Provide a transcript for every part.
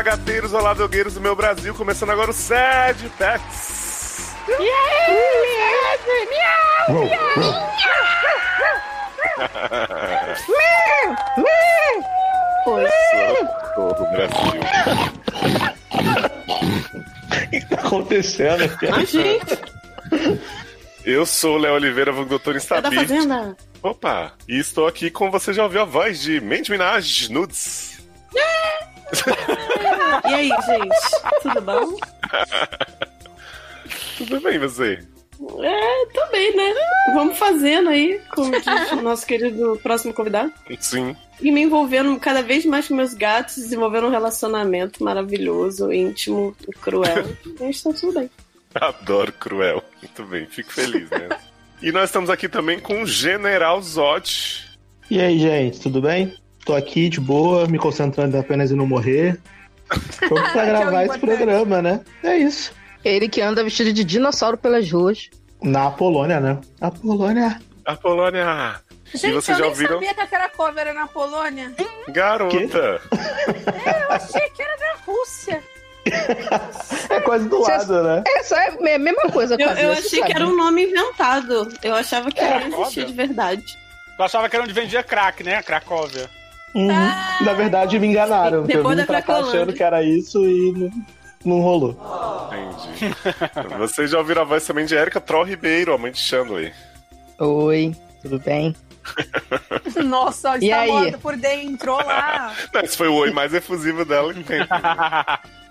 Olá, gateiros, olá, dogueiros do meu Brasil, começando agora o Sede Pets. E aí, Sede? Miau, miau, Socorro, Brasil. O que tá acontecendo? Ai, gente. Eu sou o Léo Oliveira, vulgo doutor É da Instabit. fazenda. Opa, e estou aqui com você já ouviu a voz de Mandy Minaj Nudes. E aí, gente? Tudo bom? Tudo bem, você? É, tô bem, né? Vamos fazendo aí, como diz o nosso querido próximo convidado. Sim. E me envolvendo cada vez mais com meus gatos, desenvolvendo um relacionamento maravilhoso, íntimo e cruel. E está tudo bem. Adoro cruel. Muito bem, fico feliz, né? E nós estamos aqui também com o General Zod. E aí, gente, tudo bem? Tô aqui de boa, me concentrando apenas em não morrer. Vamos pra gravar esse programa, né? É isso. Ele que anda vestido de dinossauro pelas ruas. Na Polônia, né? A Polônia. A Polônia. Gente, vocês eu já nem ouviram? sabia que aquela cover era na Polônia. Garota. Eu achei que era da Rússia. É quase do Cê- lado, né? Essa é a mesma coisa Eu, eu? Você achei que era um nome inventado. Eu achava que Era não existia de verdade. Tu achava que era onde vendia crack, né? Cracóvia. Uhum. Na verdade, me enganaram. Eu Depois vim da pra cá achando que era isso e não, não rolou. Entendi. Vocês já ouviram a voz também de Erika Troll Ribeiro, a mãe de Chandler. Oi, tudo bem? Nossa, E está aí? morta por dentro. Olá. Não, esse foi o oi mais efusivo dela em tempo.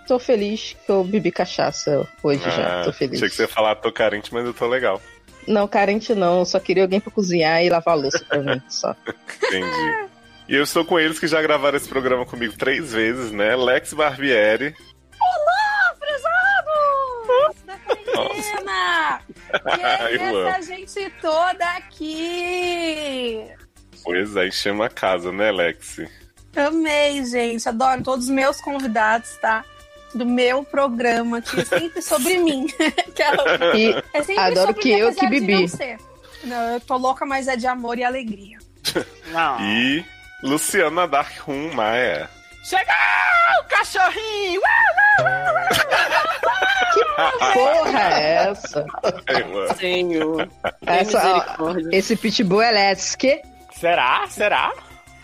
Tô feliz que eu bebi cachaça hoje já. Ah, Tô feliz. Achei que você ia falar, tô carente, mas eu tô legal. Não, carente não. Eu só queria alguém pra cozinhar e lavar a louça pra mim. Só. Entendi. E eu estou com eles que já gravaram esse programa comigo três vezes, né? Lex Barbieri. Olá, prezados! Da quarentena! E Eu essa gente toda aqui. Pois é, enchemos a casa, né, Lex? Amei, gente. Adoro todos os meus convidados, tá? Do meu programa, que é sempre sobre mim. Aquela- E É sempre Adoro sobre que mim, eu que bebi. Não, não, eu tô louca, mas é de amor e alegria. Não. E Luciana Dark Room Maia. Chegou o cachorrinho! porra é essa? Ela. Senhor. Essa ó, esse pitbull é Lesque. Será? Será?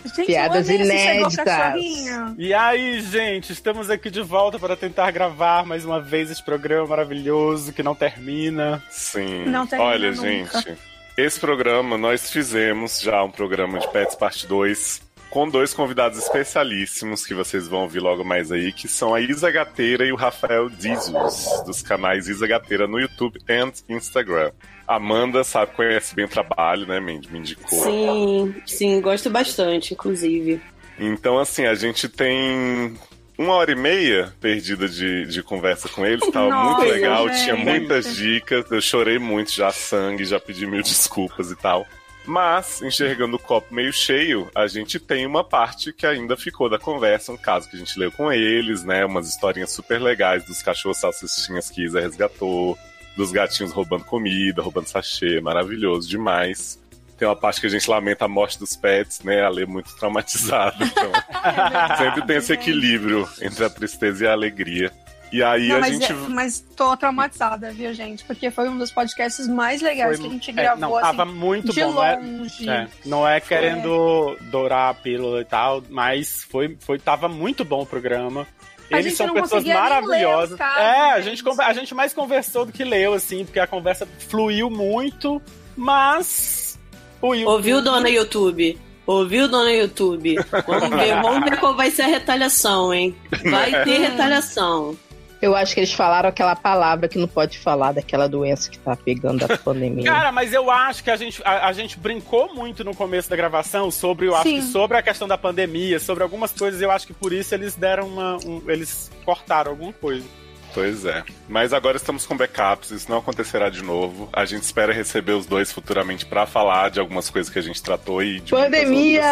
Gente, Piadas inéditas. cachorrinho. E aí, gente, estamos aqui de volta para tentar gravar mais uma vez esse programa maravilhoso que não termina. Sim. Não termina Olha, nunca. gente, esse programa nós fizemos já um programa de Pets Parte 2 com dois convidados especialíssimos que vocês vão ouvir logo mais aí, que são a Isa Gateira e o Rafael Dizos, dos canais Isa Gateira no YouTube e Instagram. Amanda sabe, conhece bem o trabalho, né, Mandy? Me indicou. Sim, sim, gosto bastante, inclusive. Então, assim, a gente tem uma hora e meia perdida de, de conversa com eles, tava Nossa, muito legal, gente. tinha muitas dicas, eu chorei muito já sangue, já pedi mil desculpas e tal. Mas, enxergando o copo meio cheio, a gente tem uma parte que ainda ficou da conversa, um caso que a gente leu com eles, né? Umas historinhas super legais dos cachorros salsichinhas que Isa resgatou, dos gatinhos roubando comida, roubando sachê, maravilhoso demais. Tem uma parte que a gente lamenta a morte dos pets, né? A Lê muito traumatizada. Então, sempre tem esse equilíbrio entre a tristeza e a alegria. E aí Não, a mas, gente. é- mas tô traumatizada, viu, gente? Porque foi um dos podcasts mais legais que a gente É, gravou, não, tava assim, muito de bom. Não é, longe. é, não é querendo dourar a pílula e tal, mas foi, foi, tava muito bom o programa. A Eles gente são não pessoas conseguia nem ler maravilhosas. os casos, é, a gente. a gente mais conversou do que leu, assim, porque a conversa fluiu muito, mas. O YouTube- Ouviu, dona YouTube? Ouviu, dona YouTube? Vamos ver, vamos ver qual vai ser a retaliação, hein? Vai ter retaliação. Eu acho que eles falaram aquela palavra que não pode falar daquela doença que tá pegando a pandemia. Cara, mas eu acho que a gente, a, a gente brincou muito no começo da gravação sobre, eu acho Sim. que sobre a questão da pandemia, sobre algumas coisas, eu acho que por isso eles deram uma. um- eles cortaram alguma coisa. Pois é. Mas agora estamos com backups, isso não acontecerá de novo. A gente espera receber os dois futuramente pra falar de algumas coisas que a gente tratou e de Pandemia!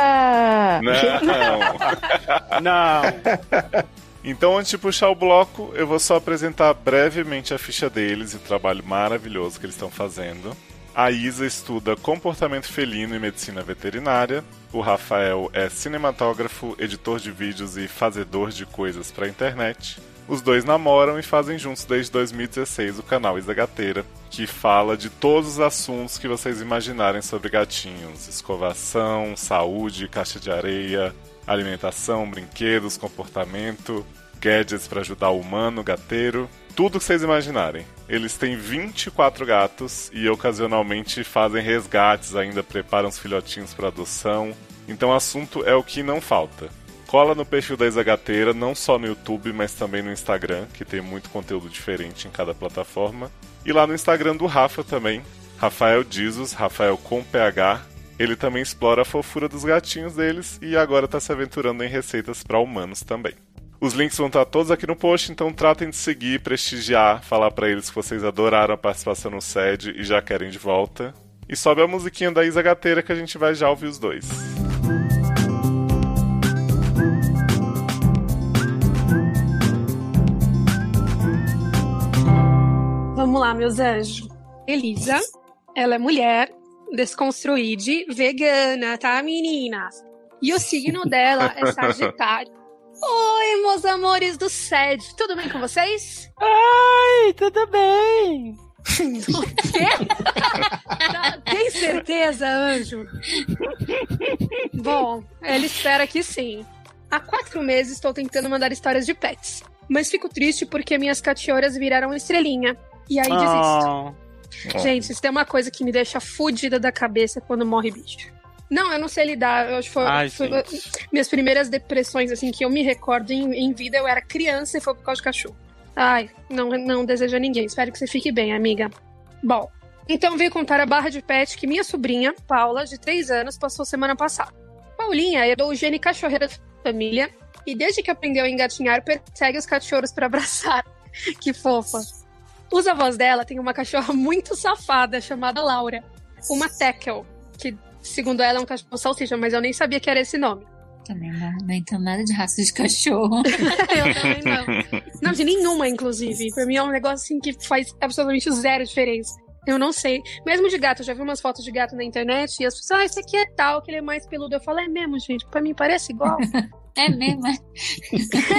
Não. Não. Então, antes de puxar o bloco, eu vou só apresentar brevemente a ficha deles e o trabalho maravilhoso que eles estão fazendo. A Isa estuda comportamento felino e medicina veterinária. O Rafael é cinematógrafo, editor de vídeos e fazedor de coisas para internet. Os dois namoram e fazem juntos desde 2016 o canal Isa Gateira, que fala de todos os assuntos que vocês imaginarem sobre gatinhos: escovação, saúde, caixa de areia, alimentação, brinquedos, comportamento, gadgets para ajudar o humano, gateiro, tudo que vocês imaginarem. Eles têm 24 gatos e ocasionalmente fazem resgates, ainda preparam os filhotinhos para adoção. Então assunto é o que não falta. Cola no perfil da Exagateira, não só no YouTube, mas também no Instagram, que tem muito conteúdo diferente em cada plataforma. E lá no Instagram do Rafa também, Rafael Dizos, Rafael com PH. Ele também explora a fofura dos gatinhos deles e agora está se aventurando em receitas para humanos também. Os links vão estar todos aqui no post, então tratem de seguir, prestigiar, falar para eles que vocês adoraram a participação no SED e já querem de volta. E sobe a musiquinha da Isa Gateira que a gente vai já ouvir os dois. Vamos lá, meus anjos. Elisa, ela é mulher, desconstruída, vegana, tá, meninas? E o signo dela é Sagitário. Oi, meus amores do SED, tudo bem com vocês? Ai, tudo bem. O quê? Tem certeza, anjo? Bom, ele espera que sim. Há quatro meses estou tentando mandar histórias de pets. Mas fico triste porque minhas cachorras viraram estrelinha. E aí desisto. Oh. Gente, isso tem uma coisa que me deixa fudida da cabeça quando morre bicho. Não, eu não sei lidar. Eu acho que foi, Ai, foi- minhas primeiras depressões, assim, que eu me recordo em, em vida, eu era criança e foi por causa de cachorro. Ai, não, não desejo a ninguém. Espero que você fique bem, amiga. Bom, então veio contar a barra de pet que minha sobrinha, Paula, de 3 anos, passou semana passada. Paulinha é do gene cachorreira da família e desde que aprendeu a engatinhar, persegue os cachorros para abraçar. que fofa. Os avós dela têm uma cachorra muito safada chamada Laura, uma Tekel, que segundo ela é um cachorro salsicha, mas eu nem sabia que era esse nome. Também não, não entendo nada de raça de cachorro. eu também não. Não, de nenhuma, inclusive. Pra mim é um negócio assim que faz absolutamente zero diferença. Eu não sei. Mesmo de gato, eu já vi umas fotos de gato na internet e as pessoas, ah, esse aqui é tal, que ele é mais peludo. Eu falo, é mesmo, gente, pra mim parece igual. É mesmo, é?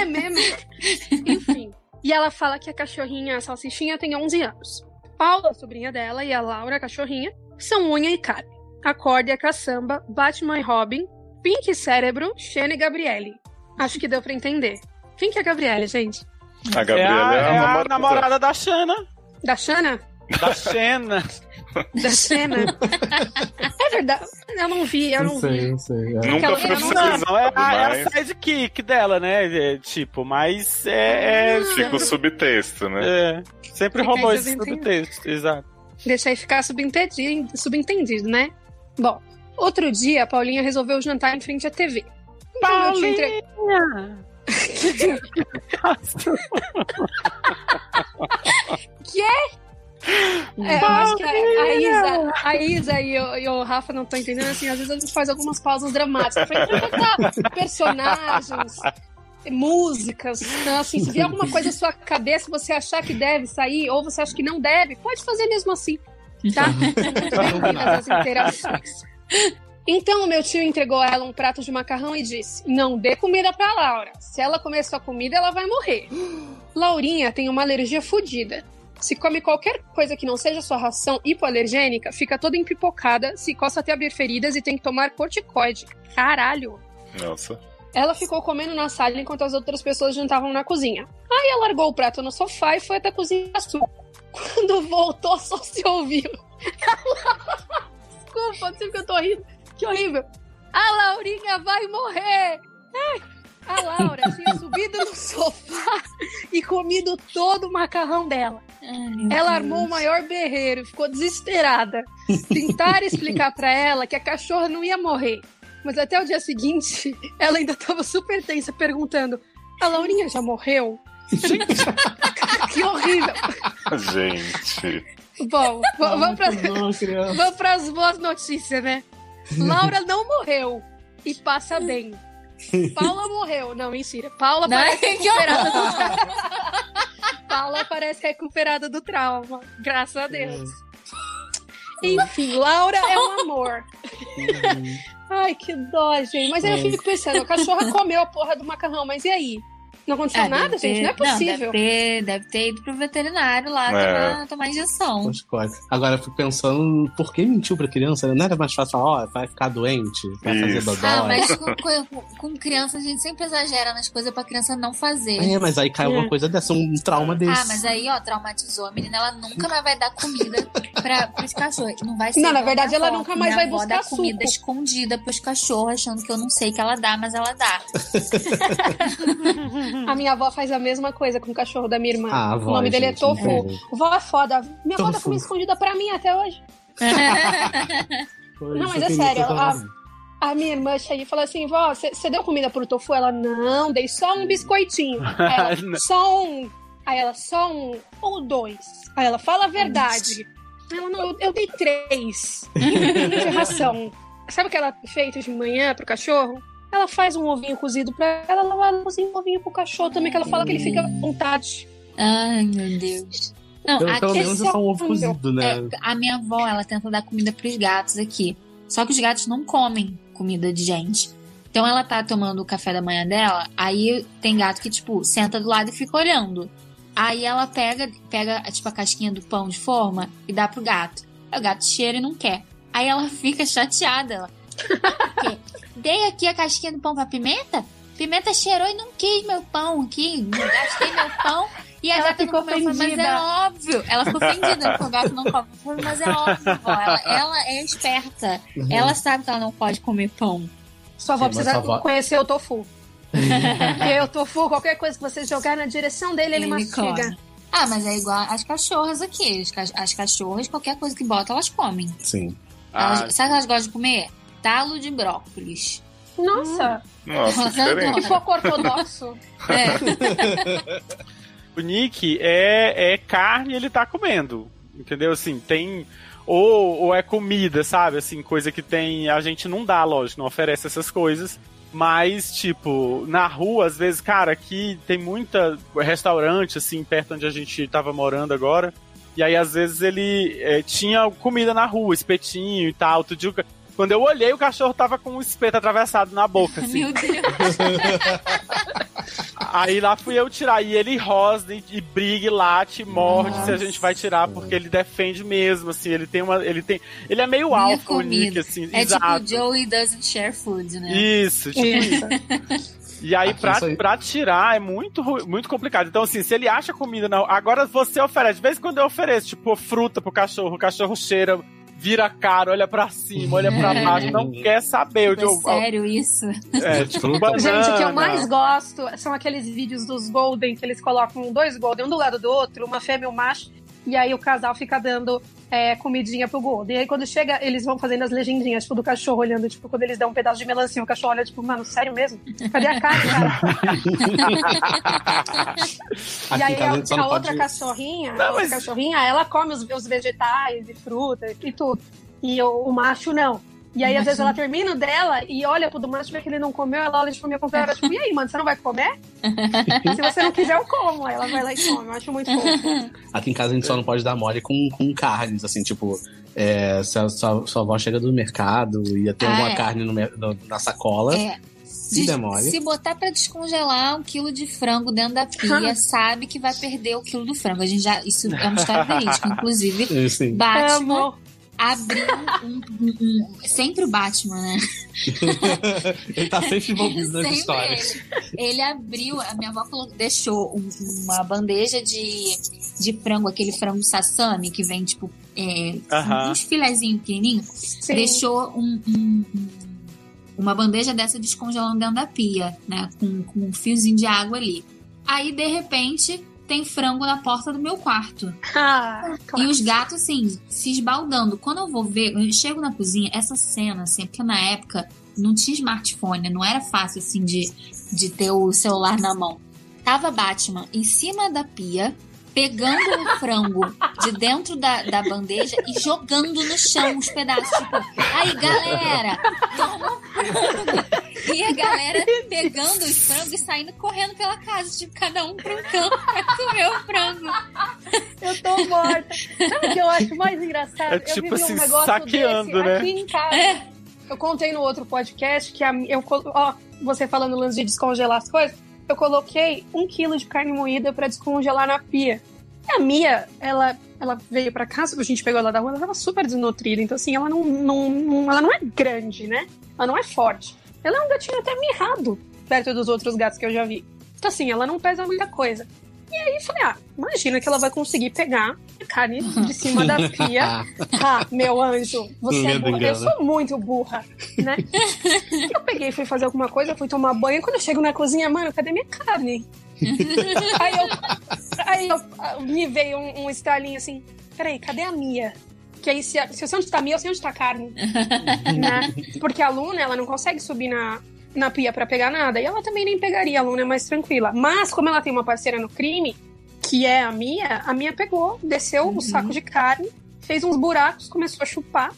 é mesmo. Enfim. E ela fala que a cachorrinha, a salsichinha, tem 11 anos. Paula, a sobrinha dela, e a Laura, a cachorrinha, são unha e carne. A Corda e a caçamba, Batman e Robin, Pink e Cérebro, Xena e Gabriele. Acho que deu pra entender. Quem que é a Gabriele, gente? A É Gabriela a, é, é a, namorada da Xana. Da Xana? Da Xena. Da Xena? é verdade. Eu não vi, eu não, Não vi. sei, não sei. é. Nunca Aquela- Não, é a, é a sidekick dela, né? É, tipo, mas é. é, fica o subtexto, né? é, sempre Fica roubou esse subtexto, exato. Deixa aí ficar subentendido, subentendido, né? Bom, outro dia a Paulinha resolveu jantar em frente à TV. Então, te entre- É, eu acho que a, a Isa, a Isa e, o, e o Rafa não estão entendendo, assim, às vezes a gente faz algumas pausas dramáticas pra interpretar personagens, músicas. Então, assim, se vier alguma coisa na sua cabeça você achar que deve sair, ou você acha que não deve, pode fazer mesmo assim, tá? Bem-vindas interações. Então, o meu tio entregou a ela um prato de macarrão e disse: Não dê comida pra Laura. Se ela comer sua comida, ela vai morrer. Laurinha tem uma alergia fodida. Se come qualquer coisa que não seja sua ração hipoalergênica, fica toda empipocada, se coça até abrir feridas e tem que tomar corticoide. Caralho! Nossa. Ela ficou comendo na sala enquanto as outras pessoas jantavam na cozinha. Aí ela largou o prato no sofá e foi até a cozinha sul. Quando voltou, só se ouviu. Desculpa, não sei porque eu tô rindo. Que horrível. A Laurinha vai morrer! Ai, a Laura tinha subido no sofá e comido todo o macarrão dela. Ela armou o maior berreiro e ficou desesperada. Tentaram explicar pra ela que a cachorra não ia morrer. Mas até o dia seguinte, ela ainda tava super tensa, perguntando: A Laurinha já morreu? que horrível. Gente. Bom, vamos pra, Muito bom, criança. vamos pras boas notícias, né? Laura não morreu e passa bem. Paula morreu. Não, mentira. Paula Não, parece recuperada do trauma. Paula parece recuperada do trauma. Graças a Deus. Enfim, Laura é um amor. Ai, que dó, gente. Mas aí eu É. fico pensando, a cachorra comeu a porra do macarrão, mas e aí? Não aconteceu Ah, nada, gente? Não é possível. deve, ter, deve ter ido pro veterinário lá É. tomar, tomar injeção. Agora eu fico pensando, por que mentiu pra criança? Não era mais fácil falar, ó, vai ficar doente, vai fazer dodói. Ah, mas com, com, com criança a gente sempre exagera nas coisas pra criança não fazer. É, mas aí cai alguma É. coisa dessa, um trauma desse. Ah, mas aí, ó, traumatizou a menina, ela nunca mais vai dar comida pra, pros cachorros. Não vai ser. Não, na verdade, ela nunca mais minha vai avó buscar dá comida suco. escondida pros cachorros, achando que eu não sei que ela dá, mas ela dá. A minha avó faz a mesma coisa com o cachorro da minha irmã. Ah, a o avó, nome dele é gente, Tofu. incrível. Vó é foda. Minha avó Tofu. comida escondida pra mim até hoje. Não, mas é sério, a-. A minha irmã chega e fala assim: vó, você deu comida pro tofu? Ela, não, dei só um biscoitinho. Aí ela, só um. Aí ela, só um ou dois. Aí ela, fala a verdade. Ela, não, eu, eu dei três de ração. Sabe o que ela fez de manhã pro cachorro? Ela faz um ovinho cozido pra ela, ela vai cozinhar um ovinho pro cachorro também, que ela fala que ele fica à vontade. Ai, meu Deus. Não, Pelo, aqui, pelo menos é só um ovo é cozido, né? é, a minha avó, ela tenta dar comida pros gatos aqui. Só que os gatos não comem comida de gente. Então ela tá tomando o café da manhã dela, aí tem gato que, tipo, senta do lado e fica olhando. Aí ela pega, pega, tipo, a casquinha do pão de forma e dá pro gato. Aí o gato cheira e não quer. Aí ela fica chateada. Ela, "Por quê? Dei aqui a casquinha do pão pra Pimenta? Pimenta cheirou e não quis meu pão aqui. Gastei meu pão e a Ela gata não ficou comeu. Eu falei, Mas ofendida. é óbvio. Ela ficou ofendida porque o gato não come. Mas é óbvio, vó. Ela, ela é esperta. Uhum. Ela sabe que ela não pode comer pão. Sua avó precisa sua avó- conhecer o tofu. Porque o tofu, qualquer coisa que você jogar na direção dele, ele, mastiga. come. Ah, mas é igual as cachorras aqui. As cachorras, qualquer coisa que bota, elas comem. Sim. Elas- Ah, sabe o que elas gostam de comer? Talo de brócolis. Nossa, nossa, Elas diferente. que pouco ortodoxo. É. O Nick é, é carne e ele tá comendo. Entendeu? Assim, tem. Ou, ou é comida, sabe? Assim, coisa que tem. A gente não dá, lógico, não oferece essas coisas. Mas, tipo, na rua, às vezes, cara, aqui tem muita restaurante, assim, perto onde a gente tava morando agora. E aí, às vezes, ele é, tinha comida na rua, espetinho e tal. Outro dia, quando eu olhei, o cachorro tava com um espeto atravessado na boca, assim. Meu Deus. Aí lá fui eu tirar. E ele rosna e, briga e late, e morde se a gente vai tirar, porque ele defende mesmo, assim. Ele tem uma. Ele tem. Ele é meio alfa, o. Nick, assim. É exato. tipo Joey doesn't share food, né? Isso, tipo isso. E aí, Aqui pra, aí- pra tirar, é muito, muito complicado. Então, assim, se ele acha comida, não. Agora você oferece. De vez em quando eu ofereço, tipo, fruta pro cachorro. O cachorro cheira, vira cara, olha pra cima, olha pra baixo, não quer saber. Tipo, Eu, é sério isso? é, tipo, banana. Gente, o que eu mais gosto são aqueles vídeos dos Golden que eles colocam dois Golden, um do lado do outro, uma fêmea e um macho, e aí o casal fica dando é, comidinha pro Golden. E aí quando chega, eles vão fazendo as legendinhas, tipo, do cachorro olhando, tipo, quando eles dão um pedaço de melancia, o cachorro olha, tipo, mano, sério mesmo? Cadê a carne, cara? Aqui e aí casa a a, outra pode. cachorrinha, Não, a mas- cachorrinha, ela come os, os vegetais e fruta e tudo. E o, o macho não. E aí, às vezes, ela termina o dela e olha pro do macho, vê que ele não comeu, ela olha tipo, minha companheira, tipo, e aí, mano, você não vai comer? Se você não quiser, eu como. Aí ela vai lá e come. Eu acho muito fofo. Aqui em casa a gente só não pode dar mole com, com carnes, assim, tipo, é, se a sua, sua avó chega do mercado e tem Ah, alguma é. carne no no- na sacola, É. se der mole. Se botar pra descongelar um quilo de frango dentro da pia, sabe que vai perder o quilo do frango. A gente já, isso é uma história verídica. Inclusive, Assim, Batman. Abriu um, um- um- Sempre o Batman, né? ele tá sempre envolvido nas Sempre histórias. ele. Ele abriu, a minha avó falou- deixou um- uma bandeja de, de frango, aquele frango sassami que vem, tipo, é, Aham. uns filezinhos pequenininhos. Deixou um- uma bandeja dessa descongelando dentro da pia, né? Com, com um fiozinho de água ali. Aí, de repente, tem frango na porta do meu quarto. Ah, E os gatos, assim, se esbaldando. Quando eu vou ver, eu chego na cozinha, essa cena, assim, porque na época não tinha smartphone, não era fácil, assim, de, de ter o celular na mão. Tava Batman em cima da pia, pegando o frango de dentro da, da bandeja e jogando no chão os pedaços. Tipo, aí, galera, toma o frango. E a galera pegando os frangos e saindo correndo pela casa, tipo, cada um pra um canto pra comer o frango. Eu tô morta. Sabe o que eu acho mais engraçado? É eu tipo vivi assim, um negócio saqueando, desse né? aqui em casa. É. Eu contei no outro podcast que a, eu, ó, você falando lance de descongelar as coisas, eu coloquei um quilo de carne moída pra descongelar na pia. E a Mia, ela, ela veio pra casa, a gente pegou ela da rua, ela tava super desnutrida. Então, assim, ela não, não, não- ela não é grande, né? Ela não é forte. Ela é um gatinho até mirrado, perto dos outros gatos que eu já vi. Então, assim, ela não pesa muita coisa. E aí, eu falei, ah, imagina que ela vai conseguir pegar a carne de cima da pia ah, meu anjo, você é burra. Eu sou muito burra, né? eu peguei, fui fazer alguma coisa, fui tomar banho. Quando eu chego na cozinha, mano, cadê minha carne? aí eu, aí eu, me veio um, um estalinho assim: peraí, cadê a Mia? Que aí, se, eu sei onde tá a Mia, eu sei onde tá a carne. né? Porque a Luna, ela não consegue subir na, na pia pra pegar nada. E ela também nem pegaria, a Luna é mais tranquila. Mas, como ela tem uma parceira no crime, que é a Mia, a Mia pegou, desceu o saco de carne, fez uns buracos, começou a chupar.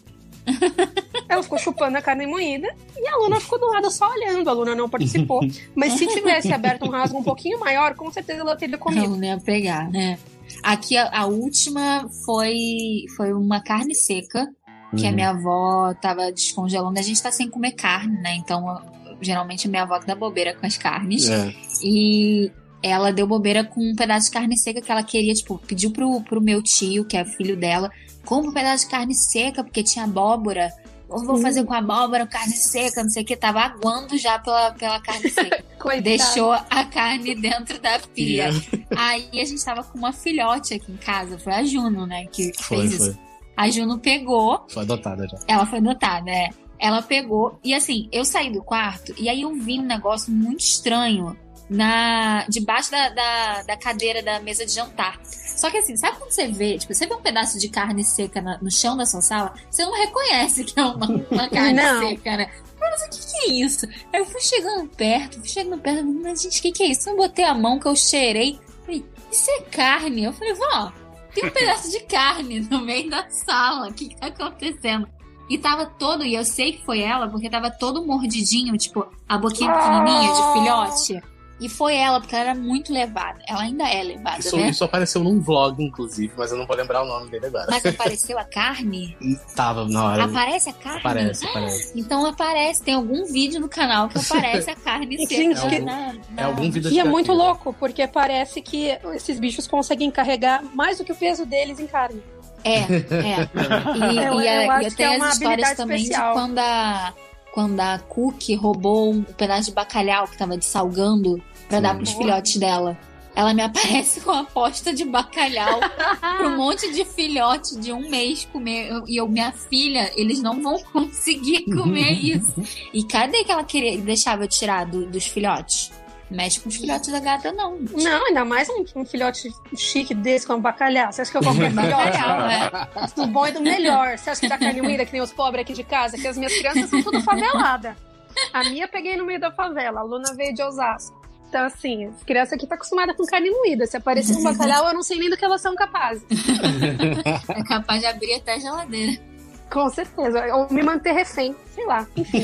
Ela ficou chupando a carne moída e a Luna ficou do lado só olhando. A Luna não participou. Mas se tivesse aberto um rasgo um pouquinho maior, com certeza ela teria comido. Não ia pegar, né? Aqui a, a última foi, foi uma carne seca, que a Uhum. minha avó tava descongelando. A gente tá sem comer carne, né? Então, geralmente a minha avó que dá bobeira com as carnes. É. E ela deu bobeira com um pedaço de carne seca que ela queria, tipo, pediu pro, pro meu tio, que é filho dela, compra um pedaço de carne seca, porque tinha abóbora. Eu vou fazer com abóbora, carne seca, não sei o que. Tava aguando já pela, pela carne seca. Deixou a carne dentro da pia. Aí a gente tava com uma filhote aqui em casa. Foi a Juno, né? Que que Foi, fez foi. isso. A Juno pegou, Foi adotada já. ela foi adotada, é. Ela pegou, e assim, eu saí do quarto e aí eu vi um negócio muito estranho na debaixo da, da, da cadeira da mesa de jantar. Só que assim, sabe quando você vê, tipo, você vê um pedaço de carne seca na- no chão da sua sala, você não reconhece que é uma, uma carne Não. seca, né? Mas o que, que é isso? Aí eu fui chegando perto, fui chegando perto, mas gente, o que, que é isso? Eu botei a mão que eu cheirei. Falei, isso é carne? Eu falei, vó, tem um pedaço de carne no meio da sala. O que, que tá acontecendo? E tava todo, e eu sei que foi ela, porque tava todo mordidinho, tipo, a boquinha pequenininha de filhote. E foi ela, porque ela era muito levada. Ela ainda é levada, Isso, né? isso apareceu num vlog, inclusive, mas eu não vou lembrar o nome dele agora. Mas apareceu a carne? Tava na hora. Aparece a carne? Aparece, aparece. Então aparece, tem algum vídeo no canal que aparece a carne. Gente, lá que- na- É na- algum vídeo E de é muito louco, porque parece que esses bichos conseguem carregar mais do que o peso deles em carne. É, é. E, Eu- e, a- eu acho e tem é as histórias também especial. de quando a, quando a Cookie roubou um pedaço de bacalhau que tava dessalgando pra dar pros filhotes dela. Ela me aparece com a aposta de bacalhau pra um monte de filhote de um mês comer. Eu- E eu, minha filha, eles não vão conseguir comer isso. E cadê que ela queria, deixava eu tirar do- dos filhotes? Mexe com os filhotes da gata, não. Não, ainda mais um, um filhote chique desse com bacalhau. Você acha que eu qualquer filhote? Bacalhau, é. Do bom e do melhor. Você acha que dá carne moída que nem os pobres aqui de casa? Que as minhas crianças são tudo favelada. A minha eu peguei no meio da favela, a Luna veio de Osasco. Então, assim, as crianças aqui tá acostumada com carne moída. Se aparecer um bacalhau, eu não sei nem do que elas são capazes. É capaz de abrir até a geladeira. Com certeza. Ou me manter refém. Sei lá. Enfim.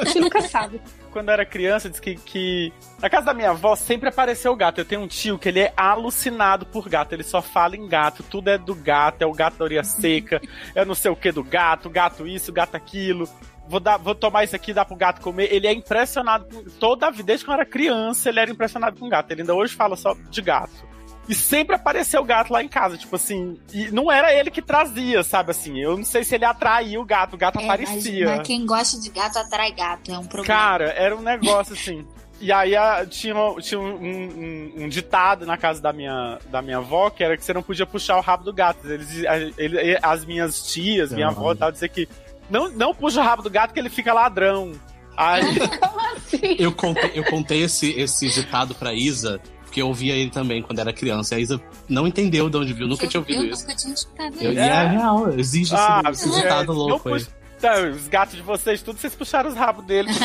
a gente nunca sabe. Quando eu era criança, disse que, que na casa da minha avó sempre apareceu gato. Eu tenho um tio que ele é alucinado por gato. Ele só fala em gato. Tudo é do gato. É o gato da orelha seca. É não sei o que do gato. Gato isso, gato aquilo. Vou, dar, vou tomar isso aqui, dar pro gato comer. Ele é impressionado com. Toda a vida, desde quando eu era criança, ele era impressionado com gato. Ele ainda hoje fala só de gato. E sempre apareceu gato lá em casa, tipo assim. E não era ele que trazia, sabe assim? Eu não sei se ele atraía o gato, o gato É, mas, aparecia. mas quem gosta de gato atrai gato, é um problema. Cara, era um negócio assim. E aí a- tinha, tinha um, um- um ditado na casa da minha, da minha avó que era que você não podia puxar o rabo do gato. Eles, ele- as minhas tias, minha Ah. avó, tal, dizer que não, não puxa o rabo do gato que ele fica ladrão. Aí, Como assim? Eu contei, eu contei esse, esse ditado pra Isa, porque eu ouvia ele também quando era criança. E a Isa não entendeu de onde viu, nunca eu, tinha ouvido eu isso. nunca tinha escutado Eu, isso. e é real, exige Ah, esse é, ditado não louco aí. tá, os gatos de vocês, tudo vocês puxaram os rabos deles.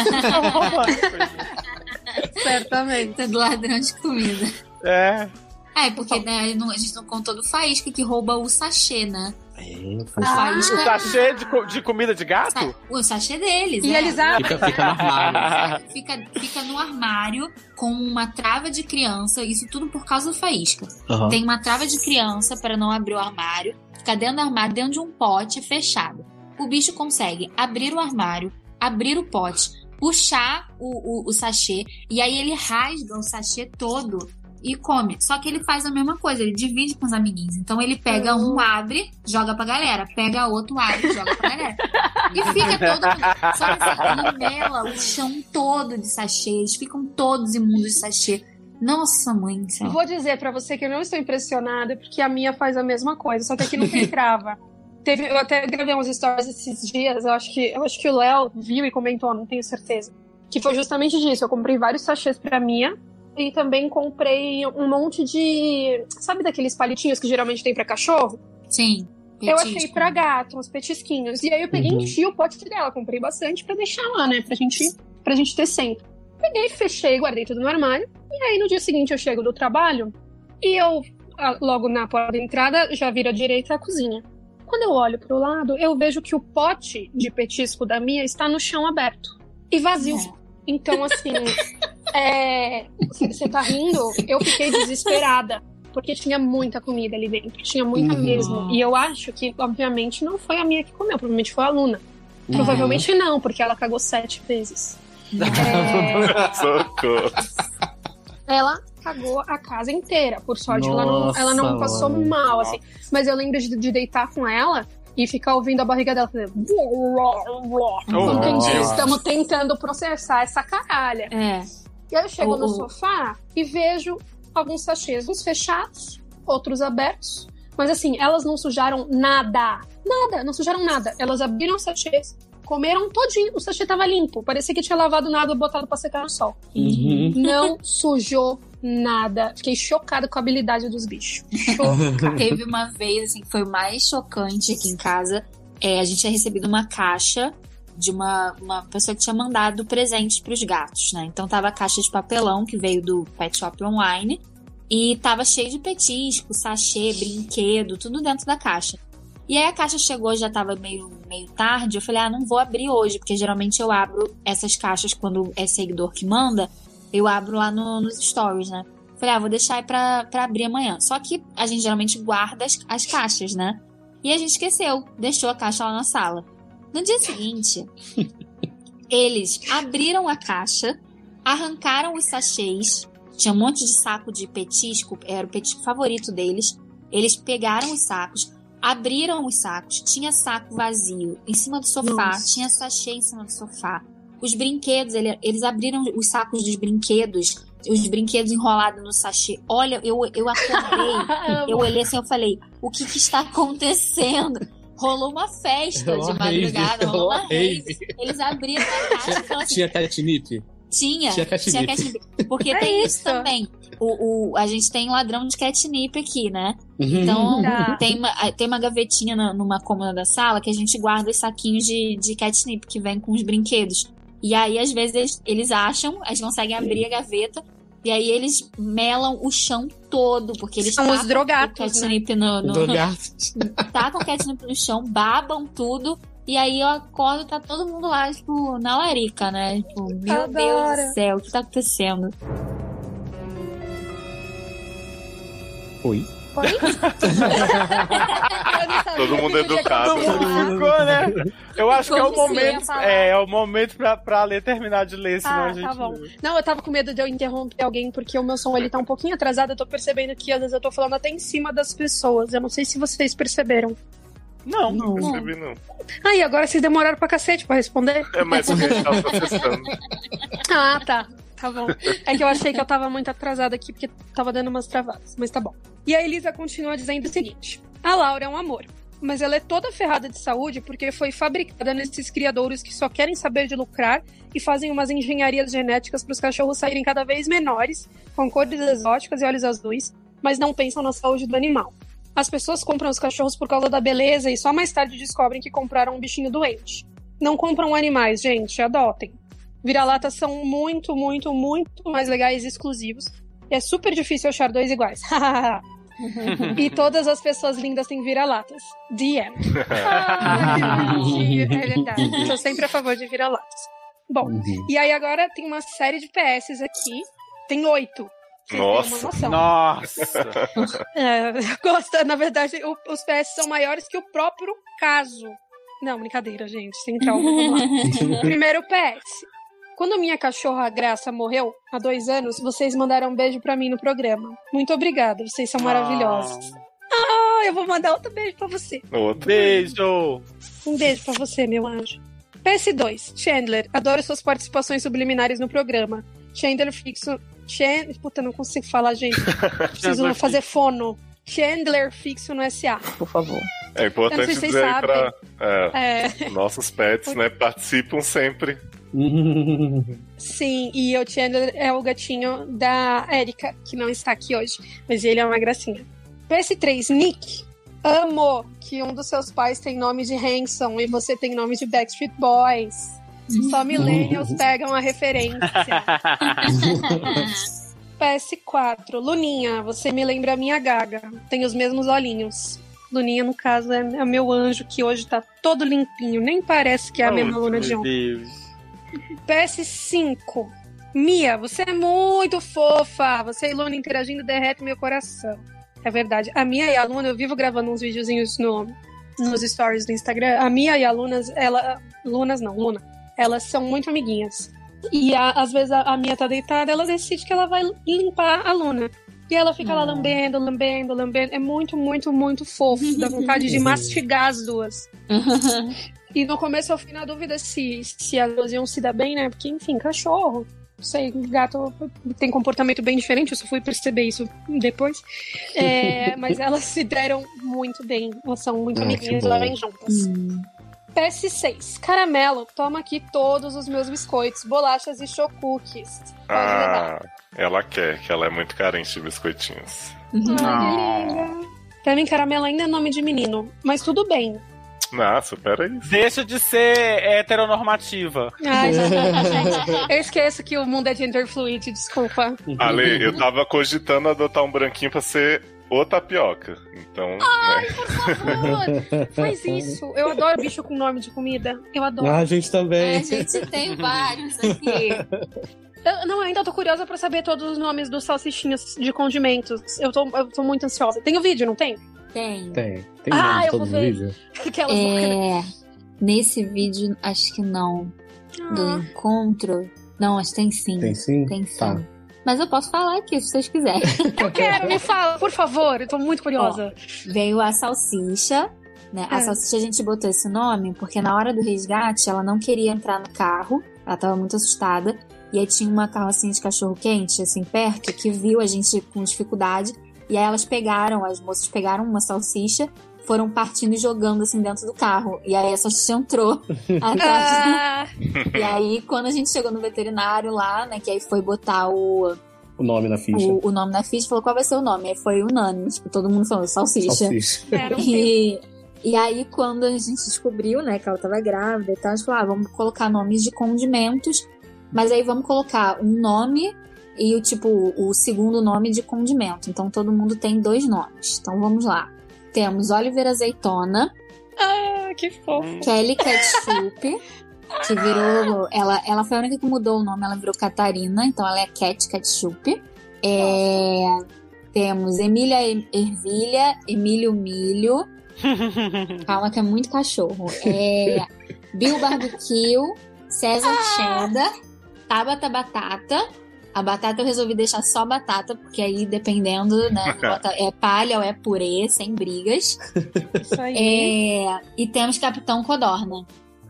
Certamente. Tá do ladrão de comida. é. É, porque né, a gente não contou do Faísca que rouba o sachê, né? É, faz Ah, Faísca. O sachê de, de comida de gato? Sa- O sachê deles. E é. eles abrem. Fica, fica no armário. Fica, fica no armário com uma trava de criança, isso tudo por causa do faísca. Aham. Tem uma trava de criança para não abrir o armário, fica dentro do armário, dentro de um pote fechado. O bicho consegue abrir o armário, abrir o pote, puxar o, o, o sachê, e aí ele rasga o sachê todo e come. Só que ele faz a mesma coisa, ele divide com os amiguinhos. Então ele pega um, abre, joga pra galera. Pega outro, abre, joga pra galera. E fica todo mundo. Só que assim, mela o chão todo de sachê. Eles ficam todos imundos de sachê. Nossa, mãe céu. Vou dizer pra você que eu não estou impressionada, porque a minha faz a mesma coisa, só que aqui não tem trava. Teve, eu até gravei uns stories esses dias, eu acho que, eu acho que o Léo viu e comentou, não tenho certeza. Que foi justamente disso. Eu comprei vários sachês pra minha e também comprei um monte de. Sabe daqueles palitinhos que geralmente tem pra cachorro? Sim. Eu petisco. achei pra gato, uns petisquinhos. E aí eu peguei e Uhum. enchi o pote dela, comprei bastante pra deixar lá, né? Pra gente, pra gente ter sempre. Peguei, fechei, guardei tudo no armário. E aí no dia seguinte eu chego do trabalho e eu, logo na porta da entrada, já vira à direita a cozinha. Quando eu olho pro lado, eu vejo que o pote de petisco da minha está no chão aberto e vazio. É. Então, assim, é, você tá rindo? Eu fiquei desesperada. Porque tinha muita comida ali dentro. Tinha muita Uhum. mesmo. E eu acho que, obviamente, não foi a minha que comeu. Provavelmente foi a Luna. Uhum. Provavelmente não, porque ela cagou sete vezes. É, Socorro. ela cagou a casa inteira. Por sorte, ela não, Nossa, ela não passou mano. mal, assim. Mas eu lembro de, de deitar com ela e ficar ouvindo a barriga dela fazer. Como quem diz, Nossa. estamos tentando processar essa caralha. É. E aí eu chego O- no sofá e vejo alguns sachês, uns fechados, outros abertos. Mas assim, elas não sujaram nada. Nada, não sujaram nada. Elas abriram os sachês, comeram todinho. O sachê tava limpo. Parecia que tinha lavado nada e botado pra secar no sol. Uhum. Não sujou nada. Fiquei chocada com a habilidade dos bichos. Chocada. Teve uma vez, assim, que foi o mais chocante aqui em casa. É, a gente tinha recebido uma caixa de uma, uma pessoa que tinha mandado presentes pros gatos, né? Então tava a caixa de papelão que veio do Pet Shop Online e tava cheio de petisco, sachê, brinquedo, tudo dentro da caixa. E aí a caixa chegou, já tava meio, meio tarde. Eu falei, ah, não vou abrir hoje, porque geralmente eu abro essas caixas quando é seguidor que manda, eu abro lá no- nos stories, né? Falei, ah, vou deixar aí pra, pra abrir amanhã. Só que a gente geralmente guarda as, as caixas, né? E a gente esqueceu, deixou a caixa lá na sala. No dia seguinte, eles abriram a caixa, arrancaram os sachês, tinha um monte de saco de petisco, era o petisco favorito deles. Eles pegaram os sacos, abriram os sacos, tinha saco vazio em cima do sofá, Nossa. tinha sachê em cima do sofá. Os brinquedos, ele- eles abriram os sacos dos brinquedos, os brinquedos enrolados no sachê. Olha, eu, eu acordei, eu olhei assim, eu falei, o que que está acontecendo? Rolou uma festa Rolou de madrugada, rolou uma rave. Eles abriram a caixa e falaram assim, Tinha catnip? tinha, Tinha catnip. catnip. Porque É tem isso. isso também. O, o- a gente tem ladrão de catnip aqui, né? Uhum. Então, Tá. tem, uma, tem uma gavetinha na- numa cômoda da sala que a gente guarda os saquinhos de, de catnip que vem com os brinquedos. E aí, às vezes, eles, eles acham, eles conseguem abrir a gaveta, e aí eles melam o chão todo, porque eles São os tacam drogatos, o catnip no, no, tacam o catnip no chão, babam tudo. E aí eu acordo e tá todo mundo lá, tipo, na larica, né? Tipo, meu Deus do céu, o que tá acontecendo? Oi. Todo mundo educado. Todo mundo ficou, né? Eu acho que é o Como momento. É, é o momento pra, pra ler terminar de ler, senão Ah, a gente. tá bom. Não, eu tava com medo de eu interromper alguém, porque o meu som ele tá um pouquinho atrasado. Eu tô percebendo que às vezes eu tô falando até em cima das pessoas. Eu não sei se vocês perceberam. Não, Não percebi, não. Ah, e agora vocês demoraram pra cacete pra responder? É mais o que a gente tava processando. Ah, tá. Tá bom. É que eu achei que eu tava muito atrasada aqui, porque tava dando umas travadas, mas tá bom. E a Elisa continua dizendo o seguinte: A Laura é um amor, mas ela é toda ferrada de saúde porque foi fabricada nesses criadouros que só querem saber de lucrar e fazem umas engenharias genéticas para os cachorros saírem cada vez menores, com cores exóticas e olhos azuis, mas não pensam na saúde do animal. As pessoas compram os cachorros por causa da beleza e só mais tarde descobrem que compraram um bichinho doente. Não compram animais, gente, adotem. Vira-latas são muito, muito, muito mais legais e exclusivos. E é super difícil achar dois iguais. e todas as pessoas lindas têm vira-latas. The end. Ah, é verdade. Sou sempre a favor de vira-latas. Bom, Uhum. e aí agora tem uma série de PS aqui. Tem oito. Nossa. Nossa. É, gosta, na verdade, o- os PS são maiores que o próprio caso. Não, brincadeira, gente. Sem trauma. Primeiro PS. Quando minha cachorra Graça morreu, há dois anos, vocês mandaram um beijo pra mim no programa. Muito obrigada, vocês são maravilhosos. Ah, eu vou mandar outro beijo pra você. Outro. Beijo. Um beijo pra você, meu anjo. PS2. Chandler, adoro suas participações subliminares no programa. Chandler fixo. Chan... Puta, não consigo falar, gente. Preciso Chandler fazer fono. Chandler fixo no SA. Por favor. É importante dizer aí pra. É, É, nossos pets, né, participam sempre. sim, e o Chandler é o gatinho da Erika, que não está aqui hoje, mas ele é uma gracinha. PS3, Nick. Amo que um dos seus pais tem nome de Hanson e você tem nome de Backstreet Boys. Só millennials pegam a referência. PS4. Luninha, você me lembra a minha gaga. Tem os mesmos olhinhos. Luninha, no caso, é, é meu anjo que hoje tá todo limpinho. Nem parece que é a mesma Luna de Meu ontem. Deus. PS5. Mia, você é muito fofa. Você e Luna interagindo derrete meu coração. É verdade. A Mia e a Luna, eu vivo gravando uns videozinhos no, nos stories do Instagram. A Mia e a Lunas, ela. Lunas não, Luna. Elas são muito amiguinhas. E a- às vezes a, a Mia tá deitada, ela decide que ela vai limpar a Luna. E ela fica lá lambendo, lambendo, lambendo. É muito, muito, muito fofo. Dá vontade de mastigar as duas. E no começo eu fiquei na dúvida se, se as duas iam se dar bem, né? Porque, enfim, cachorro. Não sei, gato tem comportamento bem diferente, eu só fui perceber isso depois. É, mas elas se deram muito bem. Elas são muito Ah, amiguinhas, lá vem juntas. PS6. Caramelo, toma aqui todos os meus biscoitos, bolachas e chocookies. Levar. Ah, ela quer, que ela é muito carente de biscoitinhos. Ai, que linda. Pra mim, caramelo ainda é nome de menino, mas tudo bem. Nossa, peraí. Deixa de ser heteronormativa. Ai, gente, eu esqueço que o mundo é gender fluid, desculpa. Ale, eu tava cogitando adotar um branquinho pra ser o tapioca. Então, né? Por favor, faz isso. Eu adoro bicho com nome de comida. Eu adoro. Ah, a gente É, também. a gente tem vários aqui. Eu, não, eu ainda tô curiosa pra saber todos os nomes dos salsichinhas de condimentos. Eu tô, eu tô muito ansiosa. Tem o vídeo, não tem? Tem. Tem. Tem Ah, eu todo vou ver. Aquelas É, nesse vídeo, acho que não. Do Ah, encontro. Não, acho que tem sim. Tem sim? Tem sim. Tá. Mas eu posso falar aqui, se vocês quiserem. eu quero, me fala, por favor. Eu tô muito curiosa. Veio a salsicha, né? A É. salsicha a gente botou esse nome porque na hora do resgate ela não queria entrar no carro. Ela tava muito assustada. E aí tinha uma carrocinha de cachorro quente, assim, perto, que viu a gente com dificuldade. E aí elas pegaram, as moças pegaram uma salsicha, foram partindo e jogando assim dentro do carro. E aí a salsicha entrou atrás. Ah, E aí, quando a gente chegou no veterinário lá, né, que aí foi botar o, O nome na ficha. o, o nome na ficha, falou qual vai ser o nome. Aí foi unânime, tipo, todo mundo falou salsicha. Salsicha. era um E, e aí, quando a gente descobriu, né, que ela tava grávida e tal, a gente falou, ah, vamos colocar nomes de condimentos, mas aí vamos colocar um nome e o tipo, o segundo nome de condimento. Então todo mundo tem dois nomes. Então vamos lá. Temos Oliver Azeitona, Ah, que fofo. Kelly Ketchup, que virou. Ela, ela foi a única que mudou o nome, ela virou Catarina, então ela é Cat Ketchup. É, temos Emília Em- Ervilha, Emílio Milho. Calma, que é muito cachorro. É, Bill Barbecue, César Cheddar, Tabata Batata. A batata eu resolvi deixar só batata, porque aí dependendo, né? bota- É palha ou é purê, sem brigas. Isso aí. É, e temos Capitão Codorna.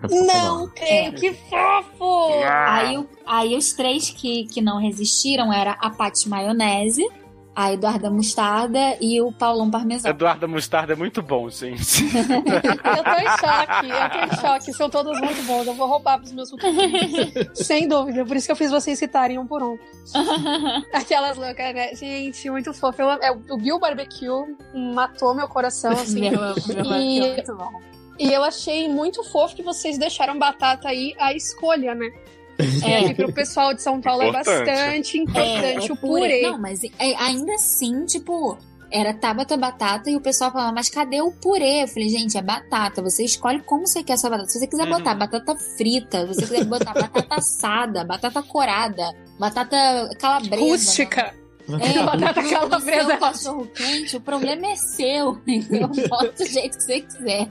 Não creio, que fofo! Aí, o- aí os três que, que não resistiram era a Paty Maionese, a Eduarda Mostarda e o Paulão Parmesão. Eduardo Mostarda é muito bom, gente. Eu tô em choque, eu tô em choque. São todos muito bons. Eu vou roubar pros meus. Sem dúvida. Por isso que eu fiz vocês citarem um por um. Aquelas loucas, né? Gente, muito fofo. Eu, é, o Bill Barbecue matou meu coração, assim. Meu, meu E- é muito bom. E eu achei muito fofo que vocês deixaram batata aí a escolha, né? É, que pro pessoal de São Paulo Importante. é bastante importante o purê. purê. Não, mas é- ainda assim, tipo, era Tabata batata e o pessoal falava, mas cadê o purê? Eu falei, gente, é batata. Você escolhe como você quer a sua batata. Se você quiser Uhum. botar batata frita, se você quiser botar batata assada, batata corada, batata calabresa. Rústica. É, Batata o calabresa. seu cachorro quente, o problema é seu, entendeu? Bota do jeito que você quiser.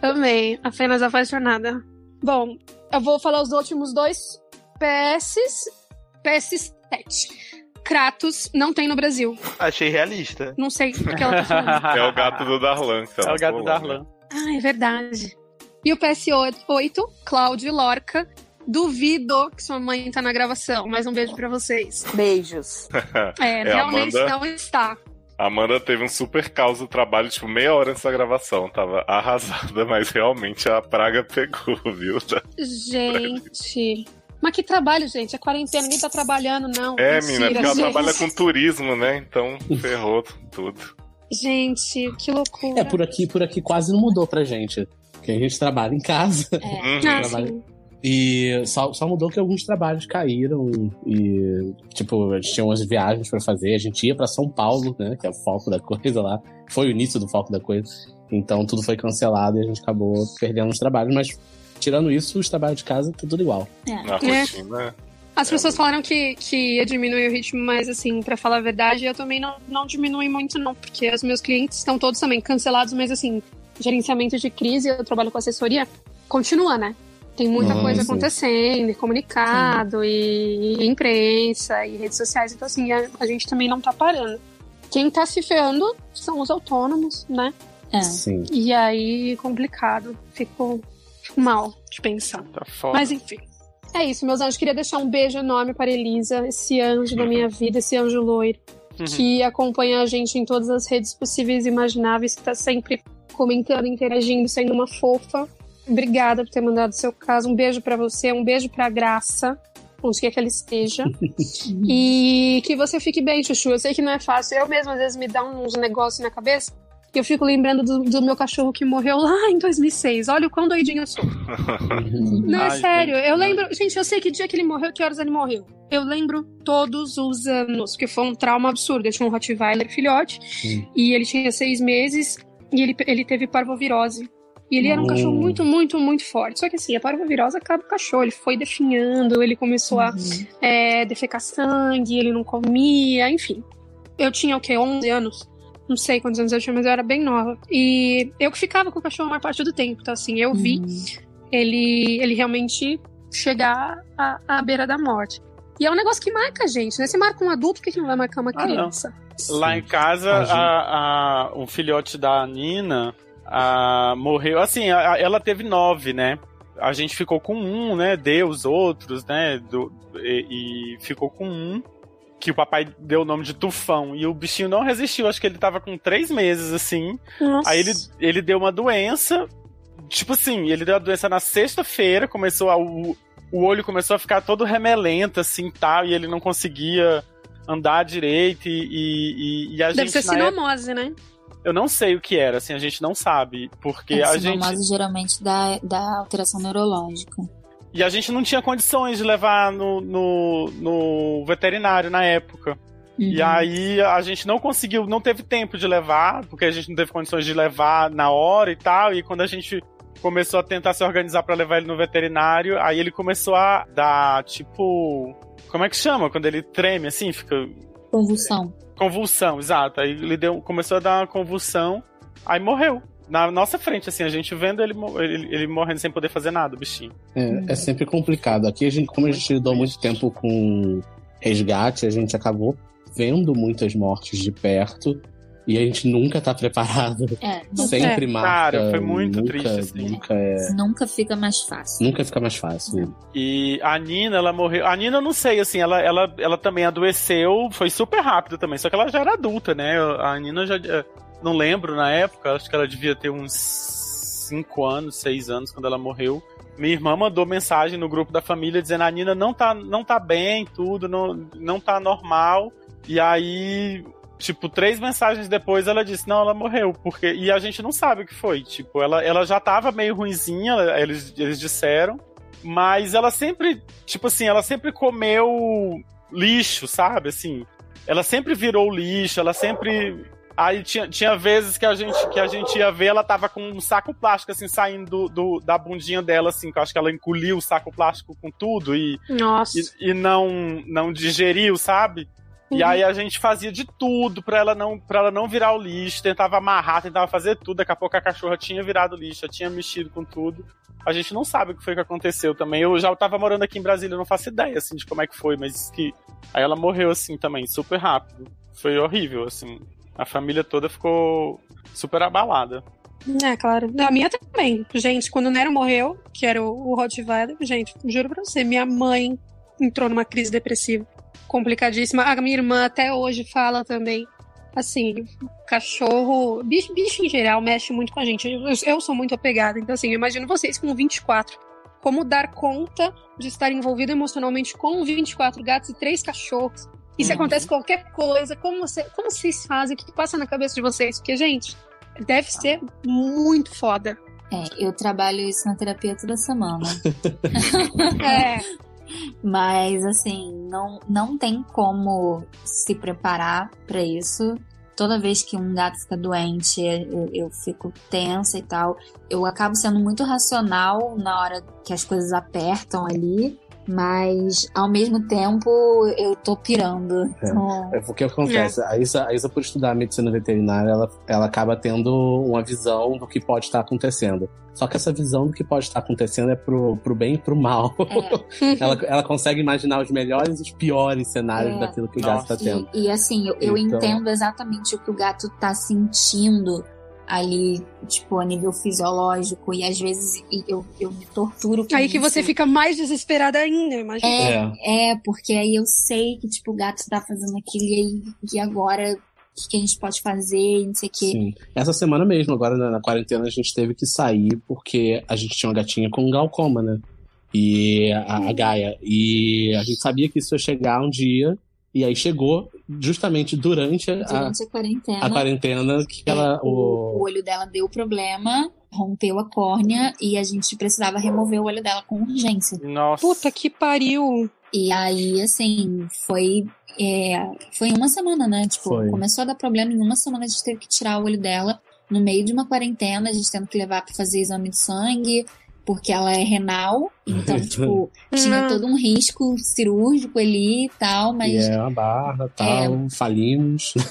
Também, apenas apaixonada. Bom, eu vou falar os últimos dois PS. PS7. Kratos não tem no Brasil. Achei realista. Não sei o que ela tá falando. É o gato do Darlan. que É o gato da né? Arlan. Ah, é verdade. E o PS8, Cláudio Lorca. Duvido que sua mãe tá na gravação, mas um beijo pra vocês. Beijos. É, É, realmente Amanda. não está. A Amanda teve um super caos do trabalho, tipo, meia hora antes da gravação. Tava arrasada, mas realmente a praga pegou, viu? Gente. Mas que trabalho, gente. É quarentena, ninguém tá trabalhando, não. É, Mentira, mina, porque ela gente. trabalha com turismo, né? Então ferrou tudo. Gente, que loucura. É, por aqui, por aqui quase não mudou pra gente. Porque a gente trabalha em casa. Uhum. Ah, trabalha- sim. E só, só mudou que alguns trabalhos caíram. E, tipo, a gente tinha umas viagens pra fazer. A gente ia pra São Paulo, né? Que é o foco da coisa lá. Foi o início do foco da coisa. Então tudo foi cancelado e a gente acabou perdendo os trabalhos. Mas, tirando isso, os trabalhos de casa tá tudo igual. Na É. rotina. As pessoas falaram que, que ia diminuir o ritmo, mas assim, pra falar a verdade, eu também não, não diminui muito, não, porque os meus clientes estão todos também cancelados, mas assim, gerenciamento de crise, eu trabalho com assessoria, continua, né? Tem muita Ah, coisa acontecendo, e comunicado, e, e imprensa, e redes sociais, então assim, a, a gente também não tá parando. Quem tá se ferrando são os autônomos, né? É. Sim. E aí, complicado. Fico, fico mal de pensar. Tá foda. Mas enfim. É isso, meus anjos. Queria deixar um beijo enorme para Elisa, esse anjo da minha vida, esse anjo loiro, Uhum. que acompanha a gente em todas as redes possíveis e imagináveis, que tá sempre comentando, interagindo, sendo uma fofa. Obrigada por ter mandado seu caso. Um beijo para você, um beijo pra Graça, onde quer que ela esteja. e que você fique bem, Chuchu. Eu sei que não é fácil. Eu mesma, às vezes, me dá uns negócios na cabeça. Que Eu fico lembrando do, do meu cachorro que morreu lá em 2006. Olha o quão doidinho eu sou. Não, é Ai, sério. gente. Eu lembro. Gente, eu sei que dia que ele morreu, que horas ele morreu. Eu lembro todos os anos, porque foi um trauma absurdo. Eu tinha um Rottweiler filhote, Hum. e ele tinha seis meses, e ele, ele teve parvovirose. E ele era um cachorro muito, muito, muito forte. Só que assim, a parvovirose acaba com o cachorro. Ele foi definhando, ele começou a é, defecar sangue, ele não comia, enfim. Eu tinha o quê? 11 anos? Não sei quantos anos eu tinha, mas eu era bem nova. E eu que ficava com o cachorro a maior parte do tempo. Então, assim, eu vi ele, ele realmente chegar à, à beira da morte. E é um negócio que marca a gente, né? Você marca um adulto, por que, que não vai marcar uma Ah, não. criança? Lá em casa, A a, o filhote da Nina a- morreu. Assim, ela teve nove, né? A gente ficou com um, né? Deu os outros, né? do- e, e ficou com um. Que o papai deu o nome de Tufão. E o bichinho não resistiu. Acho que ele tava com três meses, assim. Nossa. Aí ele, ele deu uma doença. Tipo assim, ele deu a doença na sexta-feira, começou a, o, o olho começou a ficar todo remelento, assim, tal, e ele não conseguia andar direito e, e, e- a Deve gente ser na época- sinomose, né? eu não sei o que era, assim, a gente não sabe, porque É, a gente sinomose geralmente dá, dá alteração neurológica. E a gente não tinha condições de levar no, no, no veterinário na época. E Uhum. aí a gente não conseguiu, não teve tempo de levar, porque a gente não teve condições de levar na hora e tal. E quando a gente começou a tentar se organizar pra levar ele no veterinário, aí ele começou a dar, tipo. Como é que chama? Quando ele treme assim, fica. Convulsão. Convulsão, exato. Aí ele deu, começou a dar uma convulsão, aí morreu. Na nossa frente, assim, a gente vendo ele, ele, ele morrendo sem poder fazer nada, o bichinho. É, é sempre complicado. Aqui, a gente, como a gente lidou muito tempo com resgate, a gente acabou vendo muitas mortes de perto e a gente nunca tá preparado. É, Sempre marca. Cara, foi muito nunca, triste, assim. Nunca, é- nunca fica mais fácil. nunca fica mais fácil. E a Nina, ela morreu. A Nina, eu não sei, assim, ela, ela, ela também adoeceu, foi super rápido também, só que ela já era adulta, né? A Nina já. Não lembro na época, acho que ela devia ter uns 5 anos, 6 anos quando ela morreu. Minha irmã mandou mensagem no grupo da família dizendo a Nina não tá, não tá bem, tudo, não, não tá normal. E aí, tipo, três mensagens depois ela disse, não, ela morreu. porque E a gente não sabe o que foi. Tipo, ela, ela já tava meio ruinzinha, eles, eles disseram. Mas ela sempre, tipo assim, ela sempre comeu lixo, sabe? Assim, ela sempre virou lixo, ela sempre Aí tinha, tinha vezes que a, gente, que a gente ia ver, ela tava com um saco plástico, assim, saindo do, do- da bundinha dela, assim, que eu acho que ela engoliu o saco plástico com tudo e, Nossa. e, e não, não digeriu, sabe? E Uhum. aí a gente fazia de tudo pra ela não para ela não virar o lixo, tentava amarrar, tentava fazer tudo, daqui a pouco a cachorra tinha virado lixo, já tinha mexido com tudo. A gente não sabe o que foi que aconteceu também. Eu já tava morando aqui em Brasília, eu não faço ideia assim de como é que foi, mas que aí ela morreu assim também, super rápido. Foi horrível assim. A família toda ficou super abalada. É, claro. A minha também. Gente, quando o Nero morreu, que era o, o Rottweiler, gente, juro pra você, minha mãe entrou numa crise depressiva complicadíssima. A minha irmã até hoje fala também. Assim, cachorro, bicho, bicho em geral mexe muito com a gente. Eu, eu sou muito apegada, então assim, eu imagino vocês com 24. Como dar conta de estar envolvido emocionalmente com 24 gatos e três cachorros. E se Uhum. acontece qualquer coisa, como, você, como vocês fazem? O que, passa na cabeça de vocês? Porque, gente, deve ser muito foda. É, eu trabalho isso na terapia toda semana. É. Mas, assim, não, não tem como se preparar pra isso. Toda vez que um gato fica doente, eu, eu fico tensa e tal. Eu acabo sendo muito racional na hora que as coisas apertam ali. Mas, ao mesmo tempo, eu tô pirando. É. Então, É porque o que acontece? A, Isa, a Isa, por estudar medicina veterinária, ela, ela acaba tendo uma visão do que pode estar acontecendo. Só que essa visão do que pode estar acontecendo é pro, pro bem e pro mal. é. ela, ela consegue imaginar os melhores e os piores cenários É. daquilo que o gato Nossa. está tendo. E, e, assim, eu, eu Então- entendo exatamente o que o gato tá sentindo ali, tipo, a nível fisiológico. E às vezes eu, eu me torturo com Aí que você isso. fica mais desesperada ainda, imagina. É, é, porque aí eu sei que, tipo, o gato tá fazendo aquilo e aí, e agora o que, que a gente pode fazer, e não sei o quê. Sim. Essa semana mesmo, agora na, na quarentena, a gente teve que sair porque a gente tinha uma gatinha com glaucoma, né? E a, a Gaia. E a gente sabia que isso ia chegar um dia. E aí chegou justamente durante a, Durante a quarentena. a quarentena que é, ela. o, o olho dela deu problema, rompeu a córnea e a gente precisava remover o olho dela com urgência. Nossa. Puta que pariu. E aí, assim, foi. é, foi uma semana, né? Tipo, Foi. começou a dar problema. Em uma semana a gente teve que tirar o olho dela. No meio de uma quarentena, a gente tendo que levar pra fazer exame de sangue, porque ela é renal. Então, tipo, tinha Não. todo um risco cirúrgico ali e tal, mas. e é uma barra, tal, falimos.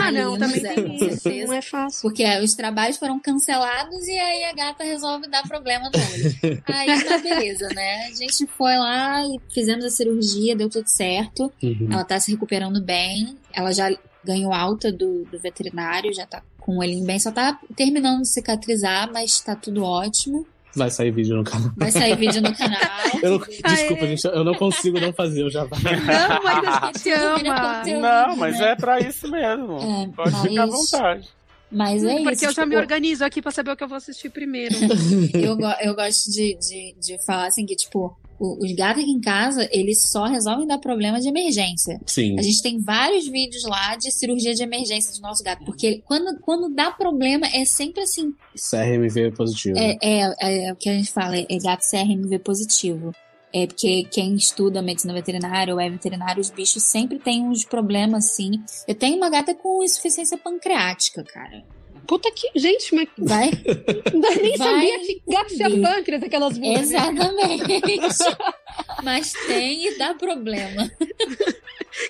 Ah, não, também é, tem isso. Não é fácil. Porque é, os trabalhos foram cancelados e aí a gata resolve dar problema no olho. aí tá beleza, né? A gente foi lá e fizemos a cirurgia, deu tudo certo. Uhum. Ela tá se recuperando bem. Ela já ganhou alta do, do veterinário, já tá com o olhinho bem. Só tá terminando de cicatrizar, mas tá tudo ótimo. Vai sair vídeo no canal. Vai sair vídeo no canal. Eu desculpa, gente, eu não consigo não fazer, eu já vai. Não, mas a gente ama. conteúdo, Não, mas né? é pra isso mesmo. É, Pode ficar à mas- vontade. Mas é Porque isso. eu já tipo, me organizo aqui pra saber o que eu vou assistir primeiro. eu, go- eu gosto de, de, de falar assim que, tipo, o- os gatos aqui em casa, eles só resolvem dar problema de emergência. Sim. A gente tem vários vídeos lá de cirurgia de emergência do nosso gato. Porque quando, quando dá problema, é sempre assim. CRMV positivo. É, é, é o que a gente fala, é gato CRMV positivo. É porque quem estuda medicina veterinária ou é veterinário, os bichos sempre têm uns problemas assim. Eu tenho uma gata com insuficiência pancreática, cara. Puta que. Gente, mas. Vai. Nem Vai sabia que gato tinha pâncreas, aquelas burras. Exatamente. Mas tem e dá problema.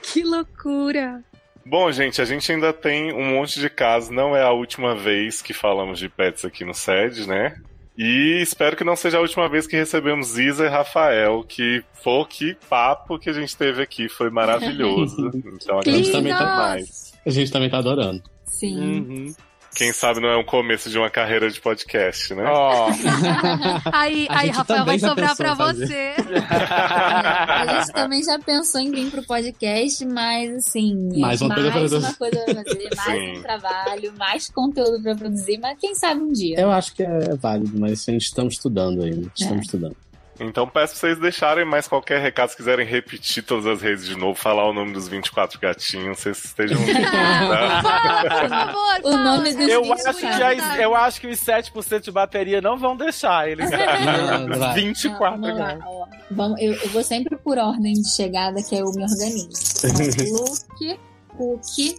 Que loucura. Bom, gente, a gente ainda tem um monte de casos. Não é a última vez que falamos de pets aqui no SED, né? E espero que não seja a última vez que recebemos Isa e Rafael, que pô, que papo que a gente teve aqui, foi maravilhoso. Então A gente também tá- mais. A gente também tá adorando. Sim. Uhum. Quem sabe não é um começo de uma carreira de podcast, né? Ó. Aí, A aí Rafael, vai sobrar pra fazer. você. A gente também já pensou em vir pro podcast, mas assim. Mais uma coisa pra mais fazer. uma coisa pra fazer, mais Sim. um trabalho, mais conteúdo pra produzir, mas quem sabe um dia. Eu acho que é válido, mas a gente estamos estudando ainda. Estamos É. estudando. Então peço pra vocês deixarem mais qualquer recado, se quiserem repetir todas as redes de novo, falar o nome dos 24 gatinhos, vocês estejam livres, tá? Por favor, O nome dos Eu bichos acho, que as- eu acho que os 7% de bateria não vão deixar eles. Não, não vai. 24 Não, vamos lá. Vamos, eu, eu vou sempre por ordem de chegada, que eu me organizo. Luke, Cookie,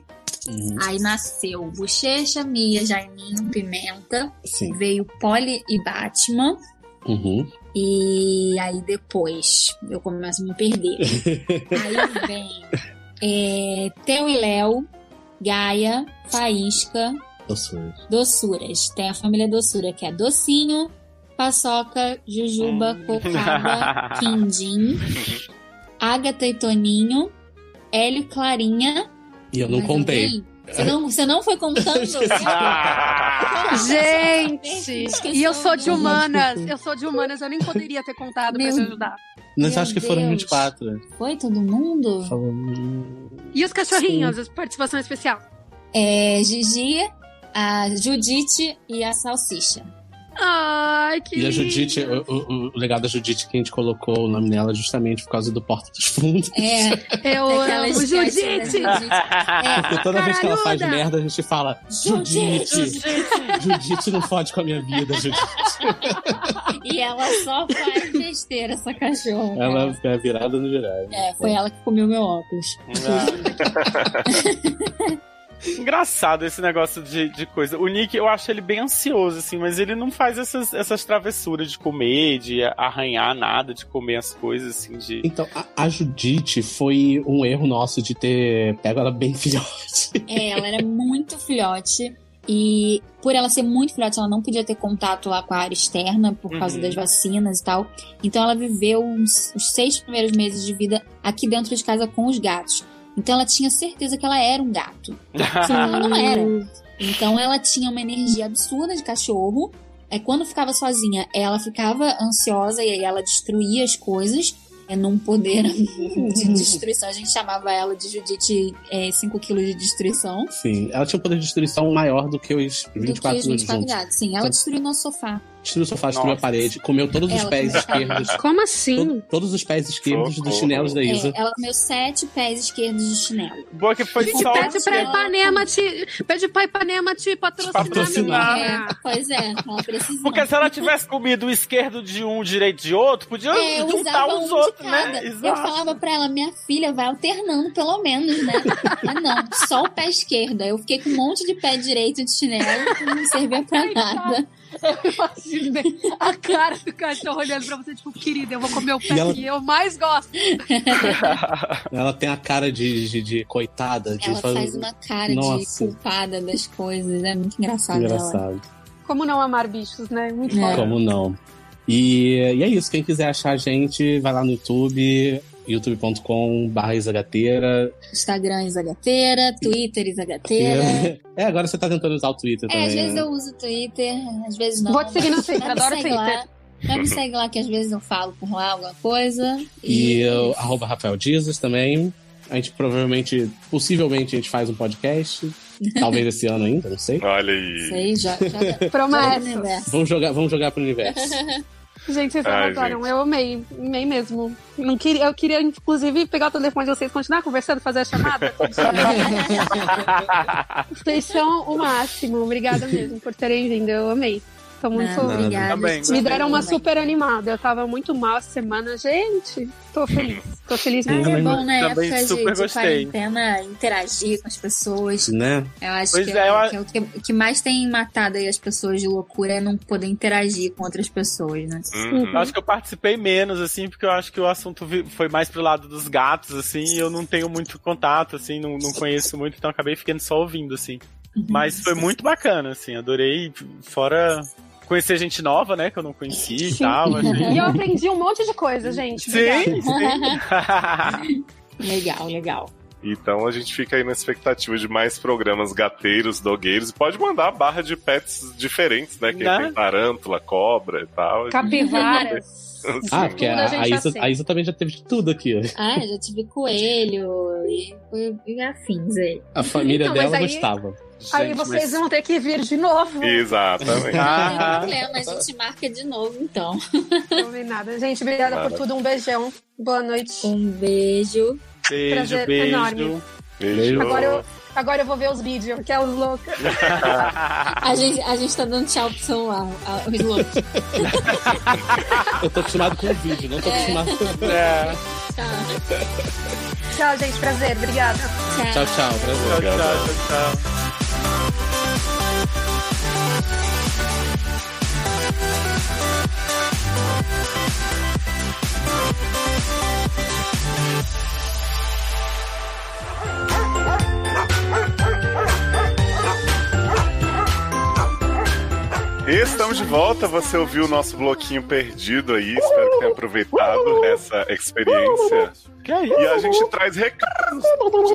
Uhum. Aí nasceu Bochecha, Mia, Jaiminho, Pimenta. Sim. Veio Polly e Batman. Uhum. E aí depois eu começo a me perder. aí vem é, Theo e Léo, Gaia, Faísca, Doçura. Doçuras. Tem a família Doçura, que é Docinho, Paçoca, Jujuba, Cocada, Quindim, Agatha e Toninho, Hélio e Clarinha. E eu não contei. alguém? Você não, você não foi contando? Gente, Esqueci e eu sou de humanas. Eu sou de humanas, eu nem poderia ter contado pra Meu te ajudar. Mas Meu acho que foram Deus. 24. Foi todo mundo? E os cachorrinhos, a participação especial. É, Gigi, a Judite e a Salsicha. Ai, que E a. Judite, o, o- o legal da Judite é que a gente colocou o nome dela justamente por causa do Porta dos Fundos. É, Eu aquela amo da Judite. É, Porque toda vez que ela faz merda, a gente fala Judite! Judite não fode com a minha vida, Judite. e ela só faz besteira, essa cachorra. Ela é virada no virário. É, foi ela que comeu meu óculos. Engraçado esse negócio de, de coisa. O Nick, eu acho ele bem ansioso, assim, mas ele não faz essas, essas travessuras de comer, de arranhar nada, de comer as coisas, assim, de. Então, a, a Judite foi um erro nosso de ter pego ela bem filhote. É, ela era muito filhote. E por ela ser muito filhote, ela não podia ter contato lá com a área externa por causa Uhum. das vacinas e tal. Então ela viveu uns, os seis primeiros meses de vida aqui dentro de casa com os gatos. Então ela tinha certeza que ela era um gato. Senão ela não era. Então ela tinha uma energia absurda de cachorro. É quando ficava sozinha, ela ficava ansiosa e aí ela destruía as coisas. É num poder de destruição. A gente chamava ela de Judite 5 kg de destruição. Sim, ela tinha um poder de destruição maior do que os Do 24 que os 24 juntos. gatos. Sim, ela Então- destruiu nosso sofá. Destruiu o sofá, destruiu a parede, comeu todos os Ela pés comeu. esquerdos. Como assim? to- todos os pés esquerdos dos Socorro. chinelos da Isa. É, ela comeu sete pés esquerdos de chinelo. Boa que foi Gente, só. pede pra Ipanema te. Pede pra Ipanema te patrocinar, Patrocinar. É, pois é, ela precisou. Porque se ela tivesse comido o esquerdo de um, o direito de outro, podia É, eu juntar os um outros, né? Eu falava pra ela, minha filha, vai alternando pelo menos, né? Mas não, só o pé esquerdo. Eu fiquei com um monte de pé direito de chinelo que não servia pra nada. Eu imaginei a cara do cachorro olhando pra você, tipo, querida, eu vou comer o pé E ela- que eu mais gosto. Ela tem a cara de, de, de coitada. De Ela faz- faz uma cara Nossa. de culpada das coisas. É muito engraçado ela. Engraçado. Como não amar bichos, né? Muito É. bom. Como não? E, e é isso. Quem quiser achar a gente, vai lá no YouTube, youtube.com.br Isagateira. Instagram Isagateira, Twitter Isagateira. É, agora você tá tentando usar o Twitter É, também. às vezes né? eu uso Twitter, às vezes não. Vou te seguir no Twitter, adoro Twitter. Lá, mas me segue lá que às vezes eu falo por lá alguma coisa. E eu, arroba Rafael Jesus também. A gente provavelmente, possivelmente, a gente faz um podcast. Talvez esse ano ainda, não sei. Olha aí. Sei, já, já, Promessa. Vamos jogar, vamos jogar pro universo. Gente, vocês Ai, adoram. gente. Eu amei. Amei mesmo. Não queria, eu queria, inclusive, pegar o telefone de vocês, continuar conversando, fazer a chamada. vocês são o máximo. Obrigada mesmo por terem vindo. Eu amei. Tô muito. Não, obrigada. Também, Me deram uma Também. super animada. Eu tava muito mal essa semana. Gente, tô feliz. Tô feliz mesmo. é bom, né? Também época super de gostei. quarentena, interagir com as pessoas. né? Eu acho Pois que, é, é, que é o que, que mais tem matado aí as pessoas de loucura é não poder interagir com outras pessoas, né? Uhum. Eu acho que eu participei menos, assim, porque eu acho que o assunto foi mais pro lado dos gatos, assim, e eu não tenho muito contato, assim, não, não conheço muito, então acabei ficando só ouvindo, assim. Mas foi muito bacana, assim, adorei, fora conhecer gente nova, né, que eu não conhecia e tal. Achei... E eu aprendi um monte de coisa, gente. Sim, sim. Legal, legal. Então a gente fica aí na expectativa de mais programas gateiros, dogueiros. E pode mandar barra de pets diferentes, né? Quem Né? tem tarântula, cobra e tal. Capivaras. Ah, porque a a, Isa, a Isa também já teve de tudo aqui. Ah, já tive coelho e, e afins aí. A família Então, dela aí- gostava. Aí Gente, vocês mas- vão ter que vir de novo. Exatamente. Ah. Não tem problema, a gente marca de novo então. Combinado. Gente, obrigada por tudo. Um beijão. Boa noite. Um beijo. Beijo, Prazer beijo. enorme. Beijo. Agora eu, agora eu vou ver os vídeos, que é os loucos. A gente, a gente tá dando tchau pro celular, a- os loucos. Eu tô acostumado com o vídeo, não tô acostumado com. É. Tchau. Tchau, gente. Prazer. Obrigada. Tchau, tchau. Prazer. Tchau, tchau, tchau, tchau. Estamos de volta, você ouviu o nosso bloquinho perdido aí, espero que tenha aproveitado essa experiência. Que é? E a gente traz recados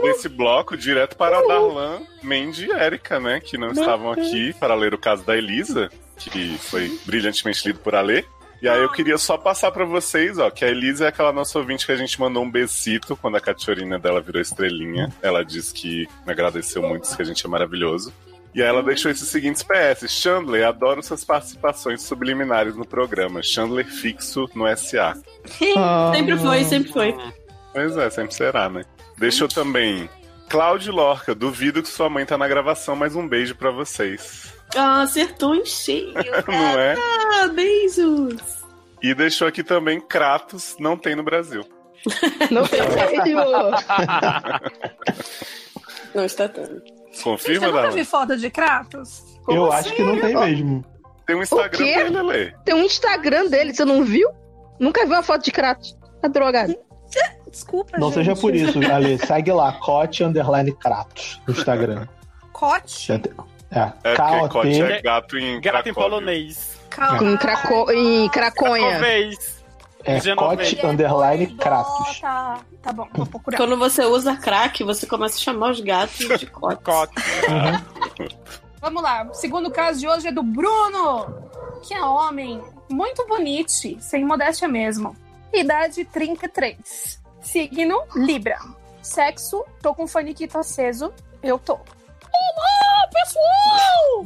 desse bloco direto para a Darlan, Mandy e Erika, né? Que não estavam aqui para ler o caso da Elisa, que foi brilhantemente lido por Alê. E aí eu queria só passar para vocês, ó, que a Elisa é aquela nossa ouvinte que a gente mandou um besito quando a cachorrinha dela virou estrelinha. Ela disse que me agradeceu muito, disse que a gente é maravilhoso. E aí ela deixou esses seguintes PS. Chandler, adoro suas participações subliminares no programa. Chandler fixo no SA. sempre foi, sempre foi. Pois é, sempre será, né? Deixou também. Cláudio Lorca, duvido que sua mãe tá na gravação, mas um beijo pra vocês. Ah, acertou em cheio. Não é? Ah, beijos. E deixou aqui também Kratos, não tem no Brasil. Não tem filho. Não está tendo. Confirma, Você nunca vi foto de Kratos? Eu acho que não tem mesmo. Tem um Instagram dele, Lê. Tem um Instagram dele, você não viu? Nunca viu uma foto de Kratos. Tá drogado. Desculpa, Não gente. seja por isso, Ale. Segue lá, Cote Underline Kratos no Instagram. Cote? É, É porque Cote é K-O-T. gato em Gato em polonês. Em, Craco... em Craconha. Talvez. É. Cote Underline Kratos. Tá, tá bom, vou procurar. Quando você usa crack, você começa a chamar os gatos de cote. Cote. Vamos lá. O segundo caso de hoje é do Bruno, que é homem, muito bonito, sem modéstia mesmo. Idade 33. Signo Libra. Sexo, tô com o faniquito aceso. Eu tô. Olá, pessoal!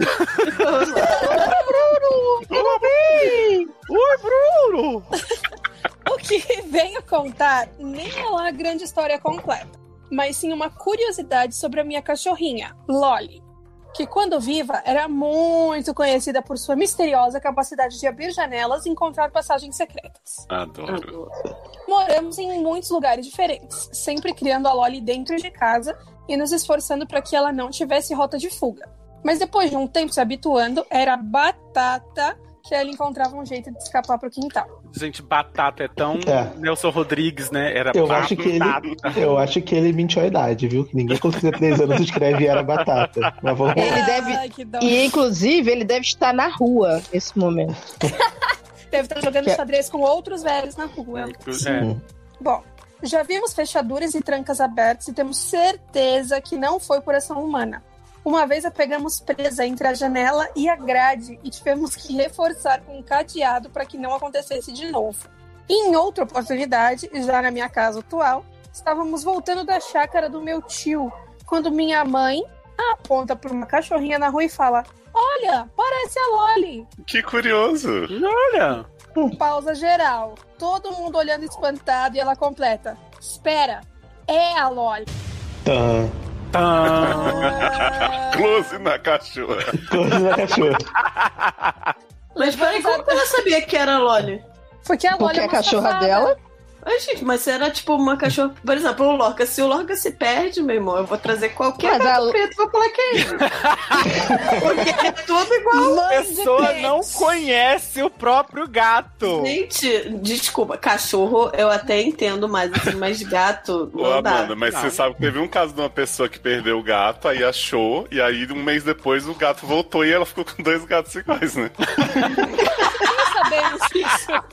Oi, Bruno! O que venho contar nem é lá a grande história completa, mas sim uma curiosidade sobre a minha cachorrinha, Lolly, que quando viva era muito conhecida por sua misteriosa capacidade de abrir janelas e encontrar passagens secretas. Adoro. Moramos em muitos lugares diferentes, sempre criando a Lolly dentro de casa e nos esforçando para que ela não tivesse rota de fuga. Mas depois de um tempo se habituando, era batata que ela encontrava um jeito de escapar pro quintal. Gente, batata é tão É. Nelson Rodrigues, né? Era Eu batata. acho que ele, eu acho que ele mentiu a idade, viu? Que ninguém com 53 anos escreve era batata. Mas vamos lá. Ele deve. Ai, que dó. E inclusive ele deve estar na rua nesse momento. Deve estar jogando Que- xadrez com outros velhos na rua. É. Bom, já vimos fechaduras e trancas abertas e temos certeza que não foi por ação humana. Uma vez a pegamos presa entre a janela e a grade e tivemos que reforçar com um cadeado para que não acontecesse de novo. Em outra oportunidade, já na minha casa atual, estávamos voltando da chácara do meu tio, quando minha mãe aponta para uma cachorrinha na rua e fala: Olha, parece a Loli. Que curioso. Olha. Pausa geral. Todo mundo olhando espantado e ela completa. Espera, é a Loli. Tã. Ah, Close na cachorra. Coisa da cachorra. Mas peraí, como que ela sabia que era Loli? Porque a Loli Porque é a cachorra safada. dela. Ai, gente, mas se era tipo uma cachorra. Por exemplo, o Lorca. Se o Lorca se perde, meu irmão, eu vou trazer qualquer Mas gato a- preto e vou falar que é ele. Porque é tudo igual. A pessoa não conhece o próprio gato. Gente, desculpa, cachorro eu até entendo mais, assim, mas gato Ô, não dá. Amanda, mas Não. você sabe que teve um caso de uma pessoa que perdeu o gato, aí achou, e aí um mês depois o gato voltou e ela ficou com dois gatos iguais, né?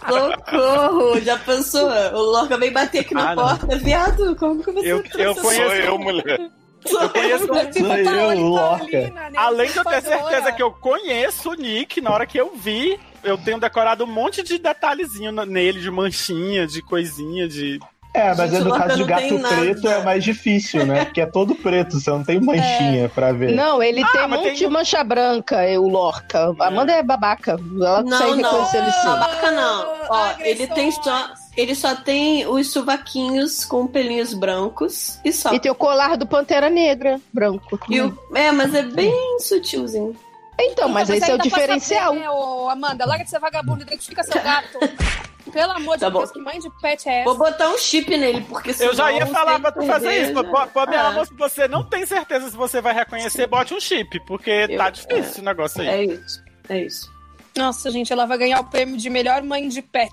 Socorro! Já pensou? O Lorca vem bater aqui na Ah, não. porta, viado. Como que você Eu- eu conheço- Sou eu, mulher. Eu conheço- Sou eu, o Lorca. Além de eu ter certeza que eu conheço o Nick, na hora que eu vi, eu tenho decorado um monte de detalhezinho nele, de manchinha, de coisinha, de. É, mas Gente, é no Lorca caso de não gato tem nada. preto é mais difícil, né? Porque é todo preto, você não tem manchinha pra ver. Não, ele tem um monte tem- de mancha branca, é o Lorca. A Amanda é babaca. Ela Não, consegue não. reconhecer ele sim. Babaca não. Ó, Agressões. ele tem só. Ele só tem os sovaquinhos com pelinhos brancos e só. E tem o colar do Pantera Negra, branco. E o- é, mas é bem sutilzinho. Então, mas esse é o diferencial. pé, ô, Amanda, larga de ser vagabundo, identifica seu gato. Pelo amor de Tá bom. Deus, que mãe de pet é essa? Vou botar um chip nele, porque Eu já ia senão, falar pra tu fazer perder, isso. pô, minha Ah, amor, se você não tem certeza se você vai reconhecer, bote um chip, porque Eu- tá difícil o negócio aí. É isso. É isso. Nossa, gente, ela vai ganhar o prêmio de melhor mãe de pet.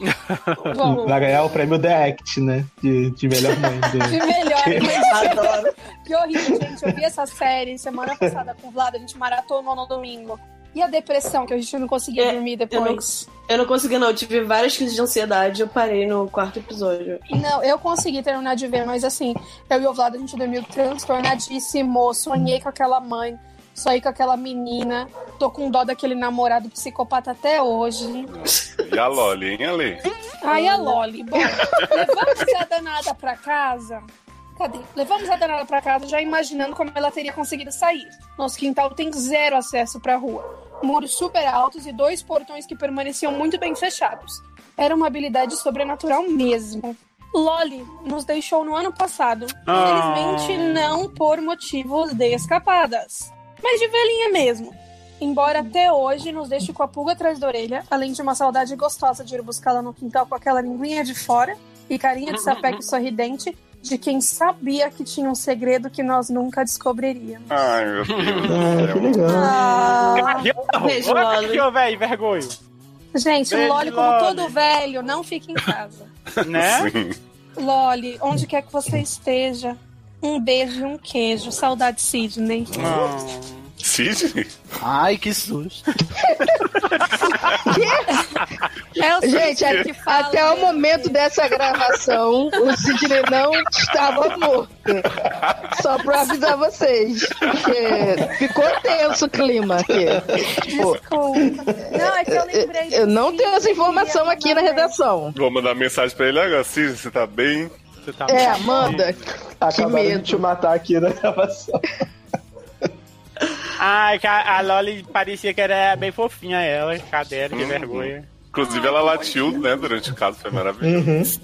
Bom, Vai ganhar o prêmio The Act, né? De, de melhor mãe. de De... melhor mãe Adoro. Que horrível, gente. Eu vi essa série semana passada com o Vlad, a gente maratonou no domingo. E a depressão, que a gente não conseguia É, dormir eu não- depois. Eu não consegui, não. Eu tive várias crises de ansiedade. Eu parei no quarto episódio. Não, eu consegui terminar de ver, mas assim, eu e o Vlad, a gente dormiu transtornadíssimo. Sonhei com aquela mãe, sonhei com aquela menina. Tô com dó daquele namorado psicopata até hoje. E a Loli, hein, Ale? Ai, a Loli. Bom, levamos a danada pra casa. Cadê? Levamos a danada pra casa já imaginando como ela teria conseguido sair. Nosso quintal tem zero acesso pra rua. Muros super altos e dois portões que permaneciam muito bem fechados. Era uma habilidade sobrenatural mesmo. Loli nos deixou no ano passado. Ah. Infelizmente, não por motivos de escapadas, mas de velhinha mesmo. Embora até hoje nos deixe com a pulga atrás da orelha, além de uma saudade gostosa de ir buscá-la no quintal com aquela linguinha de fora e carinha de sapeque sorridente de quem sabia que tinha um segredo que nós nunca descobriríamos. Ai, meu Deus Ah, que legal. Ah, Beijo, Loli. ô, velho, vergonho. gente, Beijo, Loli, como Loli. todo velho, não fica em casa. Né? Sim. Loli, onde quer que você esteja, um beijo e um queijo. Saudade, Sidney. Não. Sidney? Ai, que susto. É o Gente, que fala até o mesmo. momento dessa gravação, o Sidney não estava morto. Só pra avisar vocês. Porque ficou tenso o clima aqui. Tipo, Desculpa. Não, é que eu lembrei. eu não tenho essa informação aqui na redação. Vou mandar mensagem pra ele agora. Sidney, você tá bem? Você tá É, Amanda. Acabaram medo. de te matar aqui na gravação. Ai, a, Loli parecia que era bem fofinha ela. Cadê que Uhum. vergonha. Inclusive, ela latiu, né, durante o caso. Foi maravilhoso. Uhum. Sim.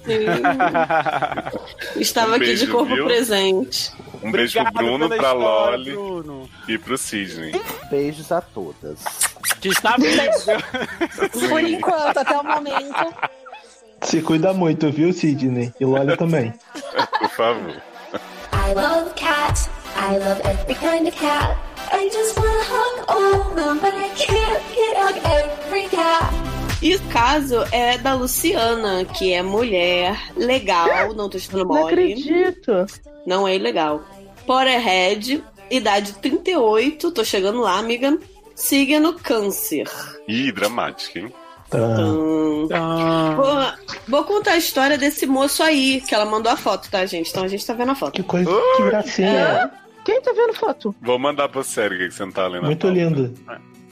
Estava Um aqui beijo, de corpo viu? presente. Um beijo pro Obrigado Bruno, pra história, Loli Bruno. e pro Sidney. Beijos a todas. Que está vivo. Por enquanto, até o momento. Se cuida muito, viu, Sidney? E Loli também. Por favor. I love cats. I love every kind of cat. I just wanna hug all of them, but I can't get hug every cat. E o caso é da Luciana, que é mulher, legal, não tô estando Não mole. acredito. Não é ilegal. Potterhead, idade 38, tô chegando lá, amiga. Signo câncer. Ih, dramática, hein? Ah. Vou, contar a história desse moço aí, que ela mandou a foto, tá, gente? Então a gente tá vendo a foto. Que coisa, que gracinha. Quem tá vendo foto? Vou mandar pra sério que você não tá lendo. a Muito lindo.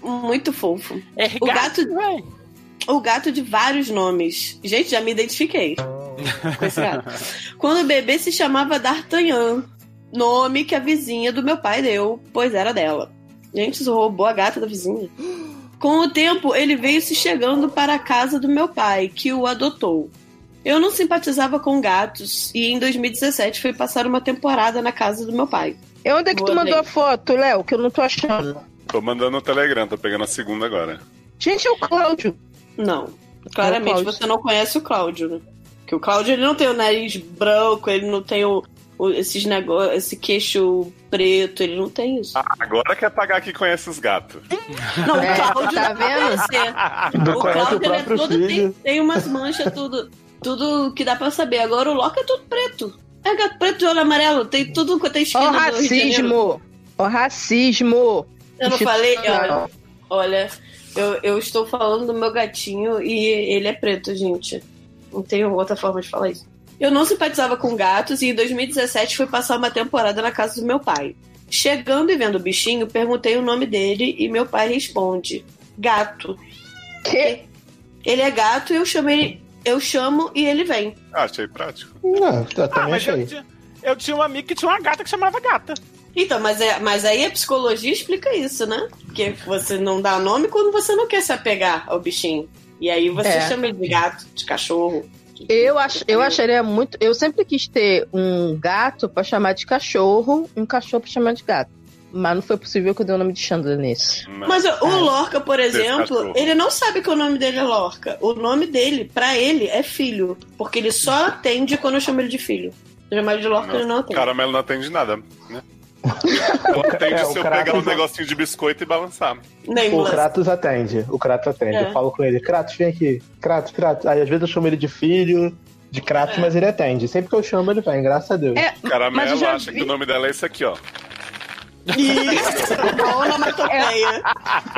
Muito fofo. É O gato- véi. O gato de vários nomes. Gente, já me identifiquei com esse gato. Quando o bebê se chamava D'Artagnan, nome que a vizinha do meu pai deu, pois era dela. Gente, isso roubou a gata da vizinha. Com o tempo, ele veio se chegando para a casa do meu pai, que o adotou. Eu não simpatizava com gatos e em 2017 fui passar uma temporada na casa do meu pai. E onde é que tu Boa, mandou bem. a foto, Léo? Que eu não tô achando. Tô mandando no Telegram, tô pegando a segunda agora. Gente, é o Cláudio. Não. Claramente Cláudio. você não conhece o Cláudio, né? Porque o Cláudio ele não tem o nariz branco, ele não tem o- esses negócios, esse queixo preto, ele não tem isso. Ah, agora quer pagar que conhece os gatos. Não, É, o Cláudio tá vendo? conhecer. Não O conhece o Cláudio ele é todo, tem, filho. tem umas manchas, tudo, tudo que dá pra saber. Agora o Loki é tudo preto. É gato preto de olho amarelo, tem tudo quanto é esquina o racismo. Ó o racismo. Eu não falei, olha, olha eu, eu estou falando do meu gatinho e ele é preto, gente. Não tenho outra forma de falar isso. Eu não simpatizava com gatos e em 2017 fui passar uma temporada na casa do meu pai. Chegando e vendo o bichinho, perguntei o nome dele e meu pai responde: Gato. Que? Ele é gato e eu chamo ele. Eu chamo e ele vem. Ah, achei prático. Não, eu Ah, também mas eu achei. tinha, eu tinha um amigo que tinha uma gata que chamava gata. Então, mas, é, mas aí a psicologia explica isso, né? Porque você não dá nome quando você não quer se apegar ao bichinho. E aí você É. chama ele de gato, de cachorro. Eu, ach, eu acharia muito. Eu sempre quis ter um gato pra chamar de cachorro, um cachorro pra chamar de gato. Mas não foi possível que eu dê o nome de Chandler nesse. Mas o, o Lorca, por exemplo, ele não sabe que o nome dele é Lorca. O nome dele, pra ele, é filho. Porque ele só atende quando eu chamo ele de filho. Se eu chamar ele de Lorca, ele não atende. Caramelo não atende nada, né? Atende É, se o eu Kratos pegar um negocinho de biscoito e balançar. O Kratos atende. O Kratos atende. É. Eu falo com ele, Kratos, vem aqui. Kratos, Kratos. Aí às vezes eu chamo ele de filho, de Kratos, mas ele atende. Sempre que eu chamo, ele vem, graças a Deus. É, Caramelo acha que o nome dela é esse aqui, ó. Onomatopeia.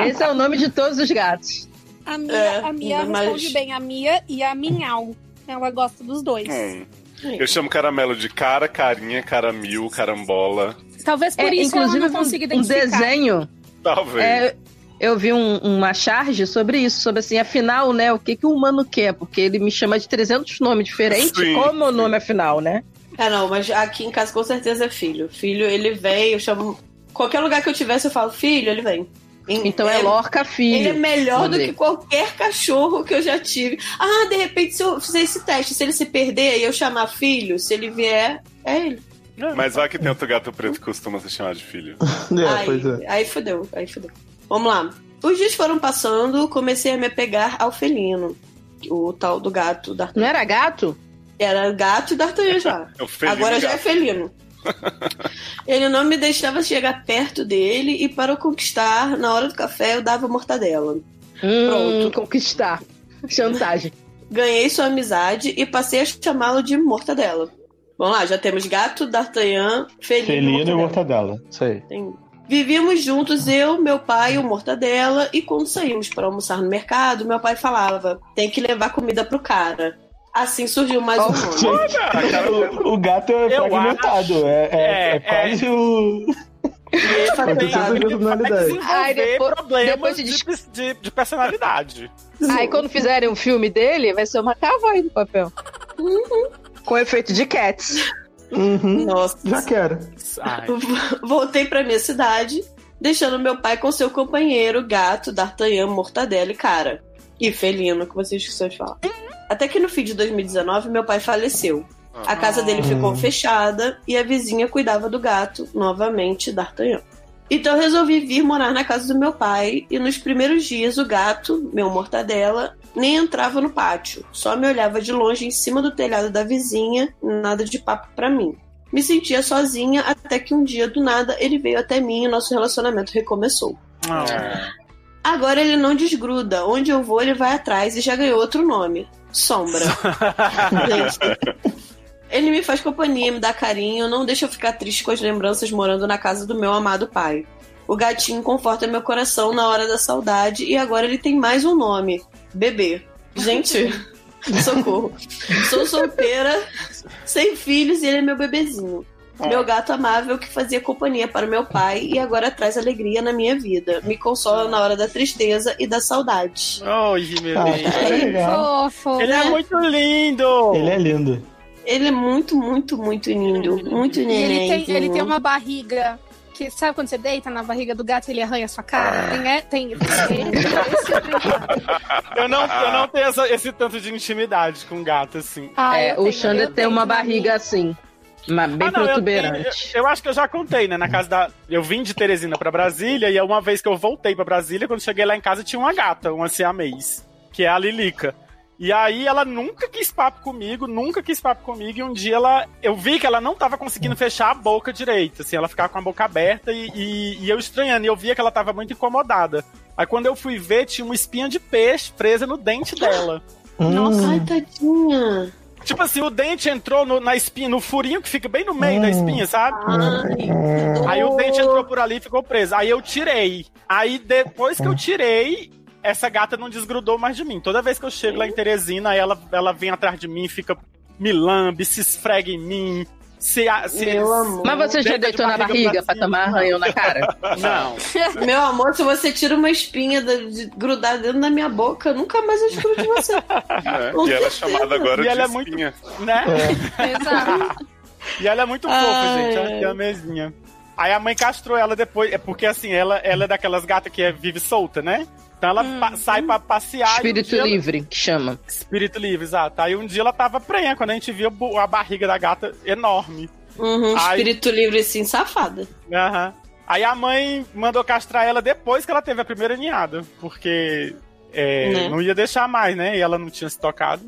Esse é o nome de todos os gatos. A Mia, É, a Mia mas- responde bem. A Mia e a Minhau. Ela gosta dos dois. Hum. Eu chamo caramelo de cara, carinha, caramil, carambola. Talvez por É, isso ela inclusive não consiga um, um identificar. desenho. Talvez. É, eu vi um- uma charge sobre isso, sobre assim, afinal, né, o que, que o humano quer? Porque ele me chama de 300 nomes diferentes, Sim, como o nome afinal, né? É, não, mas aqui em casa com certeza é filho. Filho, ele vem, eu chamo. Qualquer lugar que eu tivesse, eu falo, filho, ele vem. Em- Então é Lorca Filho. Ele é melhor do que qualquer cachorro que eu já tive. Ah, de repente, se eu fizer esse teste, se ele se perder e eu chamar filho, se ele vier, é ele. Mas vai que tem outro gato preto que costuma se chamar de filho. aí, aí fodeu, aí fodeu. Vamos lá. Os dias foram passando, comecei a me apegar ao felino. O tal do gato. Da... Não era gato? Era gato e D'Artagnan já. É Agora já é felino. Ele não me deixava chegar perto dele e para o conquistar, na hora do café, eu dava mortadela. Hum, Pronto. Conquistar. Chantagem. Ganhei sua amizade e passei a chamá-lo de mortadela. Vamos lá, já temos gato, D'Artagnan, felino, Felino e mortadela. mortadela. Isso aí. Tem- Vivíamos juntos, eu, meu pai e o Mortadela, e quando saímos para almoçar no mercado, meu pai falava: tem que levar comida pro cara. Assim surgiu mais um nome. o, o gato é Eu fragmentado. É, é, É, é quase o. Personalidade. Ai, depois- problemas depois de, de- de, de personalidade. Aí quando fizerem um filme dele, vai ser uma cavalo no papel. Com efeito de cats. Nossa. Já quero. Voltei pra minha cidade, deixando meu pai com seu companheiro, gato, D'Artagnan, Mortadela e cara. E felino, que vocês esqueceram de falar. Até que no fim de 2019, meu pai faleceu. A casa dele ficou fechada e a vizinha cuidava do gato, novamente, D'Artagnan. Então eu resolvi vir morar na casa do meu pai e nos primeiros dias o gato, meu mortadela, nem entrava no pátio, só me olhava de longe em cima do telhado da vizinha, nada de papo pra mim. Me sentia sozinha até que um dia do nada ele veio até mim e nosso relacionamento recomeçou. Agora ele não desgruda, onde eu vou ele vai atrás e já ganhou outro nome, Sombra. Ele me faz companhia, me dá carinho, não deixa eu ficar triste com as lembranças morando na casa do meu amado pai. O gatinho conforta meu coração na hora da saudade e agora ele tem mais um nome: Bebê. Gente, socorro. Sou solteira, sem filhos e ele é meu bebezinho. Meu gato amável que fazia companhia para o meu pai e agora traz alegria na minha vida. Me consola na hora da tristeza e da saudade. Oi, meu Ah, Deus. legal. Fofo. Ele é muito lindo. Ele é lindo. Ele é muito, muito, muito lindo. Muito E ele tem, ele tem uma barriga que, sabe quando você deita na barriga do gato e ele arranha a sua cara? Tem, é, tem, tem esse Eu não, eu não tenho essa- esse tanto de intimidade com gato, assim. Ah, é, eu o Xander eu tem uma barriga assim. Uma, bem Ah, não, eu- protuberante. Eu, eu acho que eu já contei, né? Na casa da. Eu vim de Teresina pra Brasília e é uma vez que eu voltei pra Brasília, quando cheguei lá em casa, tinha uma gata, uma siamês, que é a Lilica. E aí ela nunca quis papo comigo, nunca quis papo comigo, e um dia ela. Eu vi que ela não tava conseguindo fechar a boca direito, assim, ela ficava com a boca aberta e, e, e eu estranhando, e eu via que ela tava muito incomodada. Aí quando eu fui ver, tinha uma espinha de peixe presa no dente dela. Nossa, ai, tadinha. Tipo assim, o dente entrou no- na espinha, no furinho que fica bem no meio da espinha, sabe? Aí o dente entrou por ali e ficou preso. Aí eu tirei. Aí depois que eu tirei, essa gata não desgrudou mais de mim. Toda vez que eu chego lá em Teresina, ela, ela vem atrás de mim, fica me lambe, se esfrega em mim. Se, se, Meu amor. Mas você já deita de deitou na barriga pra cima. tomar arranhão na cara? Não. Meu amor, se você tira uma espinha da- de grudar dentro da minha boca, nunca mais eu escuro de você. É, e ela é chamada agora E de ela é muito- espinha. Né? Exato. E ela é muito Ai, fofa, gente. Ela tem a mesinha. Aí a mãe castrou ela depois. É porque assim, ela, ela é daquelas gatas que é, vive solta, né? Então ela pa- sai pra passear. e um Espírito dia ela- livre, que chama. Espírito livre, exato. Aí um dia ela tava prenha, quando a gente viu a barriga da gata enorme. Uhum, Ai. espírito livre, assim, safada. Aham. Aí a mãe mandou castrar ela depois que ela teve a primeira ninhada, porque é, Né? não ia deixar mais, né? E ela não tinha se tocado.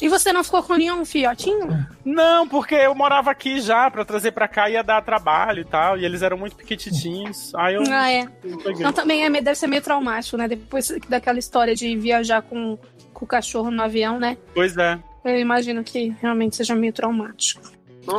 E você não ficou com nenhum filhotinho? Não, porque eu morava aqui já, pra trazer pra cá ia dar trabalho e tal, e eles eram muito pequititinhos. Aí eu Ah, é. Então também é, deve ser meio traumático, né? Depois daquela história de viajar com, com o cachorro no avião, né? Pois é. Eu imagino que realmente seja meio traumático.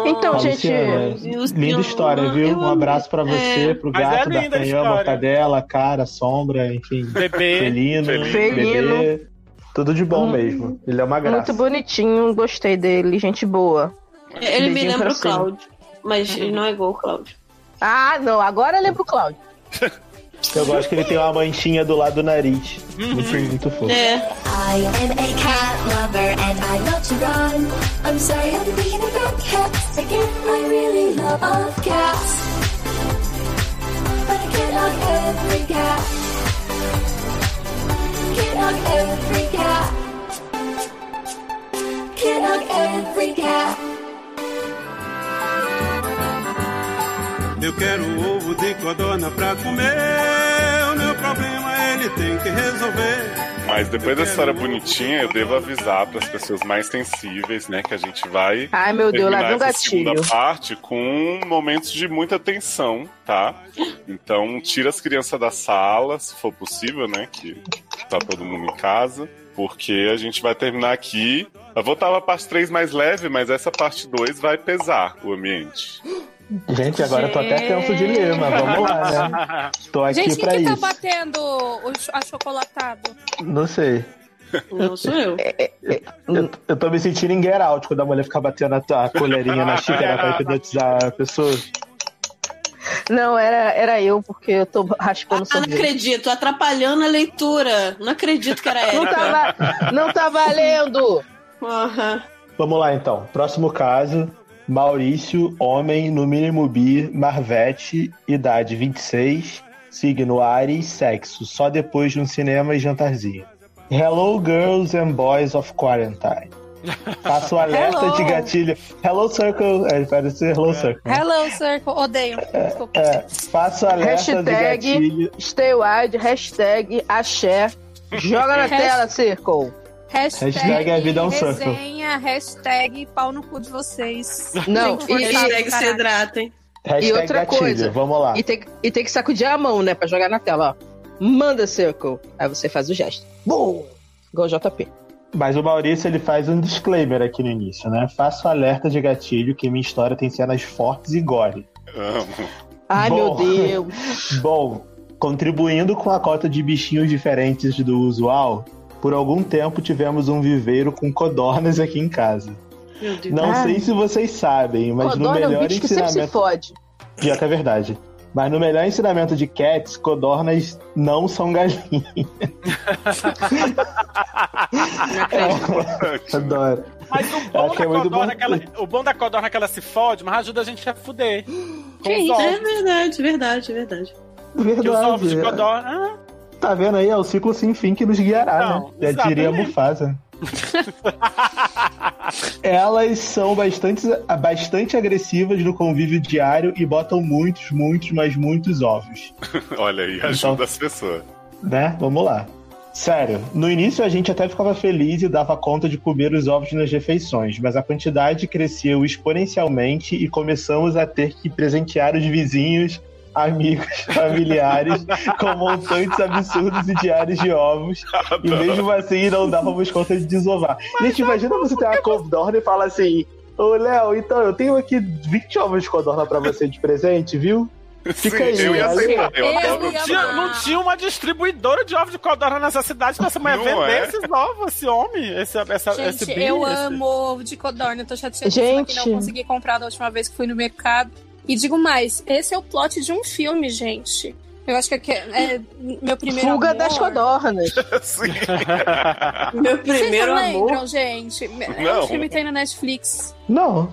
Então, gente. Luciana, linda história, viu? Um abraço pra você, É. pro é gato, linda a D'Artagnan, história. Mortadela, cara, sombra, enfim. Bebê. Felino, Felino. bebê. Tudo de bom Hum. mesmo. Ele é uma graça. Muito bonitinho, gostei dele, gente boa. Ele me Beijinho lembra pra o. Cláudio. Mas ele não é igual o Cláudio. Ah, não, agora eu lembro o Cláudio. Eu gosto que ele tem uma manchinha do lado do nariz. Muito, muito fofo. É. I am a cat lover and I love to run. I'm sorry I'm thinking about cats again. I really love cats. But I can't every cat. Can't hug every cat. Can't hug every cat. Eu quero ovo de codorna pra comer. O meu problema ele tem que resolver. Mas depois dessa história bonitinha, eu devo avisar para as pessoas mais sensíveis, né, que a gente vai. Ai, meu Deus, lá um essa segunda gatilho. parte com momentos de muita tensão, tá? Então, tira as crianças da sala, se for possível, né, que tá todo mundo em casa, porque a gente vai terminar aqui. Eu vou estar a parte 3 mais leve, mas essa parte 2 vai pesar o ambiente. Gente, agora eu tô até tenso de ler, mas vamos lá, né? Tô aqui Gente, pra quem que tá isso. batendo o cho- achocolatado? Não sei. Não sou eu. Eu, eu tô me sentindo em Get Out quando a mulher fica batendo a, a colherinha na xícara pra hipnotizar a pessoa. Não, era, era eu, porque eu tô raspando Ah, não sorvete. acredito, atrapalhando a leitura. Não acredito que era Não Erika. tá, não tá valendo! Aham. Vamos lá então. Próximo caso. Maurício, homem, no mínimo bi, Marvete, idade 26, signo Ares, sexo, só depois de um cinema e jantarzinho. Hello, girls and boys of quarantine. Faço um alerta Hello. de gatilho. Hello, circle. É, parece Hello, circle. Hello, Circle. Odeio. Desculpa. É, faço alerta de Hashtag gatilho. Stay wide, hashtag axé. Joga na tela, Circle. Hashtag, Hashtag a vida é um circle. resenha, hashtag pau no cu de vocês. Não, Gente, e- Hashtag se hidratem. Hashtag E outra gatilho. coisa. Vamos lá. E tem, e tem que sacudir a mão, né? Pra jogar na tela, ó. Manda Circle. Aí você faz o gesto. Bum! Igual o JP. Mas o Maurício ele faz um disclaimer aqui no início, né? Faço alerta de gatilho que minha história tem cenas fortes e gore. Amo. Ai, Bom. meu Deus. Bom, contribuindo com a cota de bichinhos diferentes do usual, por algum tempo tivemos um viveiro com codornas aqui em casa. Meu Deus. Não Ah. sei se vocês sabem, mas no Codorna é um melhor bicho que sempre se ensinamento. fode. Pior que é verdade. Mas no melhor ensinamento de cats, codornas não são galinhas. Adoro. Mas o bom, da é codorna bom. é que ela, o bom da codorna é que ela se fode, mas ajuda a gente a fuder. Que isso? É ovos. verdade, verdade, verdade. Que os ovos de Verdade. codorna. Ah, Tá vendo aí? É o ciclo sem fim que nos guiará, Não, né? Já diria. Mufasa. Elas são bastante, bastante agressivas no convívio diário e botam muitos, muitos, mas muitos ovos. Olha aí, Então- ajuda as pessoas. Né? Vamos lá. Sério, no início a gente até ficava feliz e dava conta de comer os ovos nas refeições, mas a quantidade cresceu exponencialmente e começamos a ter que presentear os vizinhos, amigos, familiares com montantes absurdos e diários de ovos. E mesmo assim não dávamos conta de desovar. Gente, imagina você ter uma codorna e falar assim: Ô Léo, então eu tenho aqui 20 ovos de codorna pra você de presente, viu? Fica aí, eu ia aceitar. Eu, ia tinha- não tinha uma distribuidora de ovos de codorna nessa cidade pra essa mulher Não vender é? esses ovos, esse homem, esse, essa, esse Gente, bi, eu esse- amo ovo de codorna. Eu tô chateada Gente. que não consegui comprar da última vez que fui no mercado. E digo mais, esse é o plot de um filme, gente. Eu acho que é, é meu primeiro Fuga amor. das codornas. Sim. Meu Vocês primeiro não amor. lembram, gente? É Não. um filme que tem na Netflix. Não.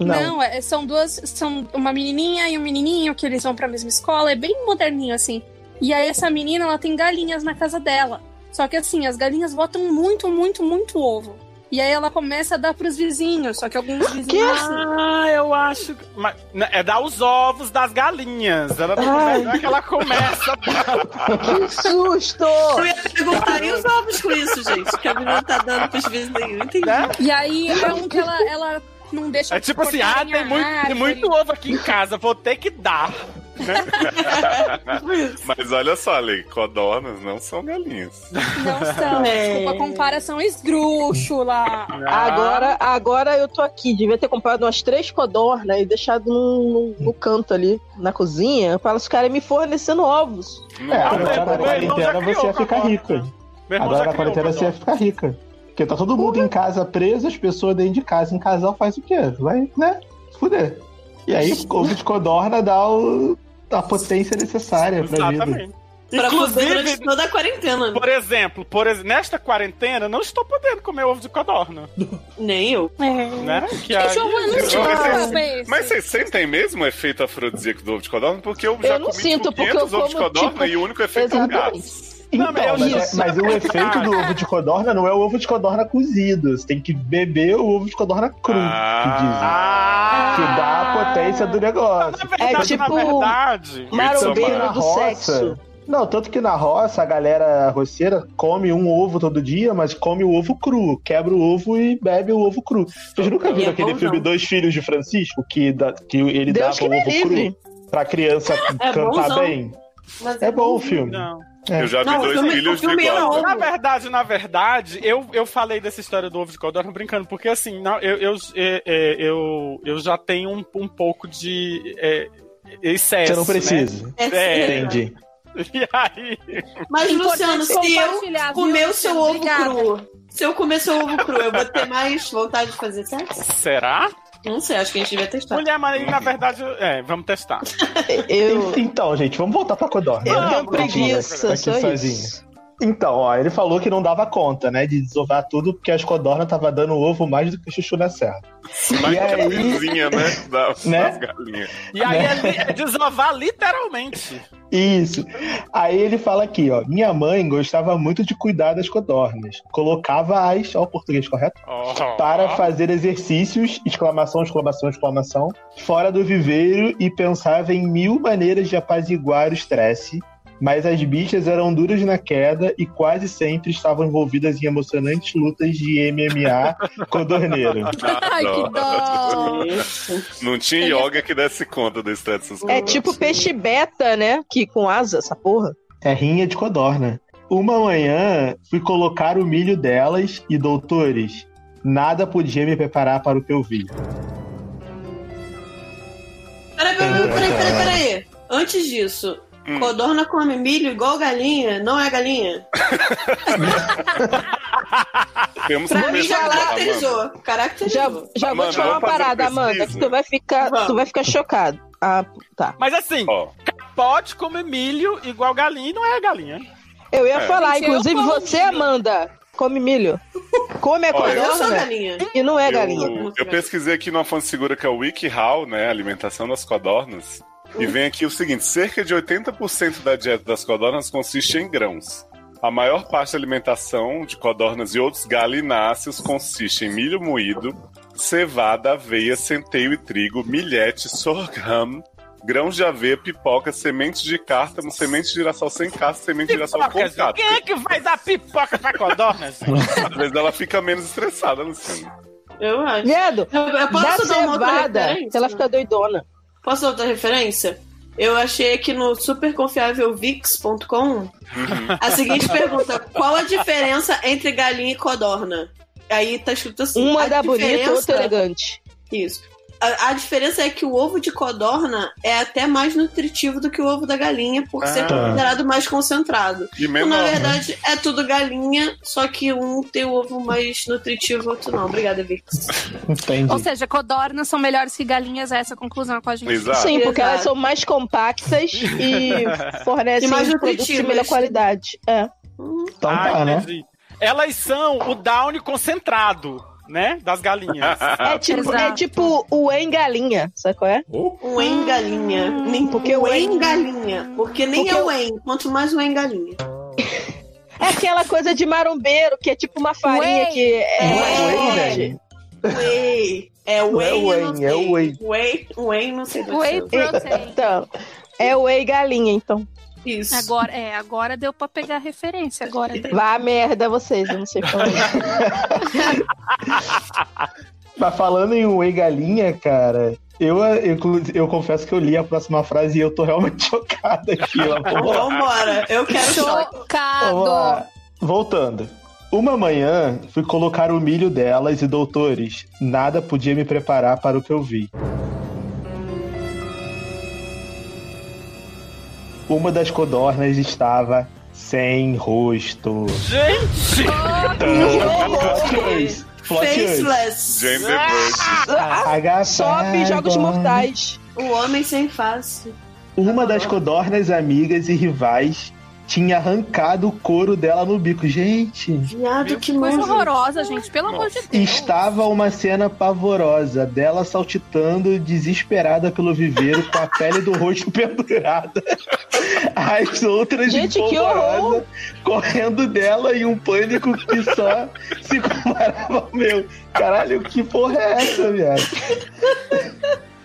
Não. Não, é- são duas. São uma menininha e um menininho que eles vão pra mesma escola. É bem moderninho, assim. E aí, essa menina, ela tem galinhas na casa dela. Só que, assim, as galinhas botam muito, muito, muito ovo. E aí ela começa a dar pros vizinhos, só que alguns vizinhos. Ah, eu acho. que- Mas, né, é dar os ovos das galinhas. Ela não, Ai. não é que ela começa. Que susto! Eu ia perguntar, e os ovos com isso, gente? Que a menina tá dando pros vizinhos. Entendi. E aí é um que ela, ela não deixa É tipo assim, ah, tem muito, tem muito ovo aqui em casa, vou ter que dar. Mas olha só, Ale, codornas não são galinhas. Não são. É. Desculpa, a comparação esdrúxula. Agora, agora eu tô aqui. Devia ter comprado umas três codornas e deixado no, no- no canto ali, na cozinha, pra elas ficarem me fornecendo ovos. É, Ah, agora na quarentena você ia ficar rica. Agora na quarentena você ia ficar rica. Porque tá todo mundo em casa preso, as pessoas dentro de casa. Em casal faz o quê? Vai, né? Se fuder. E aí, ovo de codorna dá o- a potência necessária pra vida. Exatamente. Pra Inclusive, toda a quarentena. por exemplo, por ex- nesta quarentena, não estou podendo comer ovo de codorna. Nem eu. Né? Que aí- eu não Mas cabeça. Mas vocês sentem mesmo o efeito afrodisíaco do ovo de codorna? Porque eu já Eu não comi sinto, tipo, porque 500 eu ovos de codorna tipo, e o único efeito é o exatamente. gás. Então, Não, mas eu- mas, é- isso mas é o efeito do ovo de codorna não é o ovo de codorna cozido. Você tem que beber o ovo de codorna cru, que dizem. Ah! Que dá a potência do negócio. Na verdade, É tipo- na verdade. Marombeiro do sexo. Não, tanto que na roça a galera roceira come um ovo todo dia, mas come o ovo cru. Quebra o ovo e bebe o ovo cru. Vocês nunca viram É aquele bom, filme não. Dois Filhos de Francisco? Que, dá- que ele Deus dava que o ovo livre. cru pra criança É cantar bonzão. bem? Mas É bom o filme. Não. É. Eu já vi Não, dois filme- filhos de é igual. ovo. Na verdade, na verdade, eu, eu falei dessa história do ovo de codorna brincando, porque assim, não, eu, eu, é, é, eu, eu já tenho um, um pouco de é, excesso. Você não né? precisa. É, É. Entendi. E aí. Mas, Luciano, se eu comer o seu ovo Obrigada. cru, se eu comer seu ovo cru, eu vou ter mais vontade de fazer sexo? Será? Não sei, acho que a gente devia testar. Mulher, mas aí, na verdade, é, vamos testar. Eu, Então, gente, vamos voltar pra codorna. eu Não, tenho preguiça, aqui só sozinho. Então, ó, ele falou que não dava conta, né, de desovar tudo, porque as codornas tava dando ovo mais do que chuchu na serra. Mas E que a aí? vizinha, né? Da, Né? Das galinhas. E aí Né? é, é desovar literalmente. Isso. Aí ele fala aqui, ó, minha mãe gostava muito de cuidar das codornas. Colocava-as, ó, o português correto, Oh. para fazer exercícios, exclamação, exclamação, exclamação, fora do viveiro e pensava em mil maneiras de apaziguar o estresse. Mas as bichas eram duras na queda e quase sempre estavam envolvidas em emocionantes lutas de MMA codorneiro. Ai, que dó. Não tinha yoga que desse conta desse estresse dessas É tipo peixe beta, né? Que com asa, essa porra. É rinha de codorna. Uma manhã fui colocar o milho delas e, doutores, nada podia me preparar para o que eu vi. Peraí, peraí, peraí, peraí, peraí. Antes disso, Hum. codorna come milho igual galinha, não é galinha? Temos Pra mim já caracterizou. Já, Caracterizou. já vou Amanda, te falar uma parada? Amanda, que tu vai ficar, Vamos. tu vai ficar chocado. Ah, tá. Mas assim, Ó, pode comer milho igual galinha e não é galinha. Eu ia É. falar, inclusive você, milho. Amanda, come milho. Come a Olha, Eu sou codorna galinha. e não é eu, galinha. eu pesquisei aqui numa fonte segura que é o WikiHow, né? Alimentação das codornas. E vem aqui o seguinte: cerca de 80% da dieta das codornas consiste em grãos. A maior parte da alimentação de codornas e outros galináceos consiste em milho moído, cevada, aveia, centeio e trigo, milhete, sorghum, grãos de aveia, pipoca, sementes de cártamo, sementes de girassol sem casca, semente de girassol com casca. Quem é que vai dar pipoca pra codorna, gente? Às vezes ela fica menos estressada, Luciano. Eu acho. Viado, Eu, eu dá posso dar uma outra cevada, referência? que ela fica doidona. Posso dar outra referência? Eu achei aqui no superconfiávelvix.com a seguinte pergunta: qual a diferença entre galinha e codorna? Aí tá escrito assim: Uma a dá bonita, diferença- outra elegante. Isso. A, a diferença é que o ovo de codorna é até mais nutritivo do que o ovo da galinha, por ser Ah. considerado mais concentrado. E Então, menor. na né? verdade, é tudo galinha, só que um tem o ovo mais nutritivo, outro não. Obrigada, Vix. Entendi. Ou seja, codornas são melhores que galinhas, é essa a conclusão com a gente. Exato. Sim, porque Exato. elas são mais compactas e fornecem E mais produtos de melhor qualidade. É. Então Ah, tá, né? Elas são o downy concentrado, né? Das galinhas. É tipo, Exato. é tipo o em galinha, sabe qual é? Um em galinha. Nem Porque o o em galinha. Porque nem Porque é o- o em, quanto mais o em galinha. É aquela coisa de marombeiro, que é tipo uma farinha Whey. que é. Whey, é. Whey. É Não é whey, whey, é sei. whey. Whey, whey, não sei do Whey céu. protein. Então, é whey galinha, então. Isso. Agora, é, agora deu pra pegar a referência. Agora deu. Vá a merda vocês, eu não sei falar. Mas falando em whey galinha, cara, eu, eu, eu confesso que eu li a próxima frase e eu tô realmente chocado aqui. Vambora, eu quero Chocado. Voltando. Uma manhã, fui colocar o milho delas e, doutores, nada podia me preparar para o que eu vi. Uma das codornas estava sem rosto. Gente! Plot twist. Faceless. Agaçada. Sobe jogos mortais. O homem sem face. Uma das codornas amigas e rivais tinha arrancado o couro dela no bico. Gente, Viado, que Coisa horrorosa, gente. Pelo amor de Deus. estava uma cena pavorosa dela saltitando, desesperada pelo viveiro, com a pele do rosto pendurada. As outras Gente, que empolvorosas, correndo dela em um pânico que só se comparava ao meu. Caralho, que porra é essa, viado?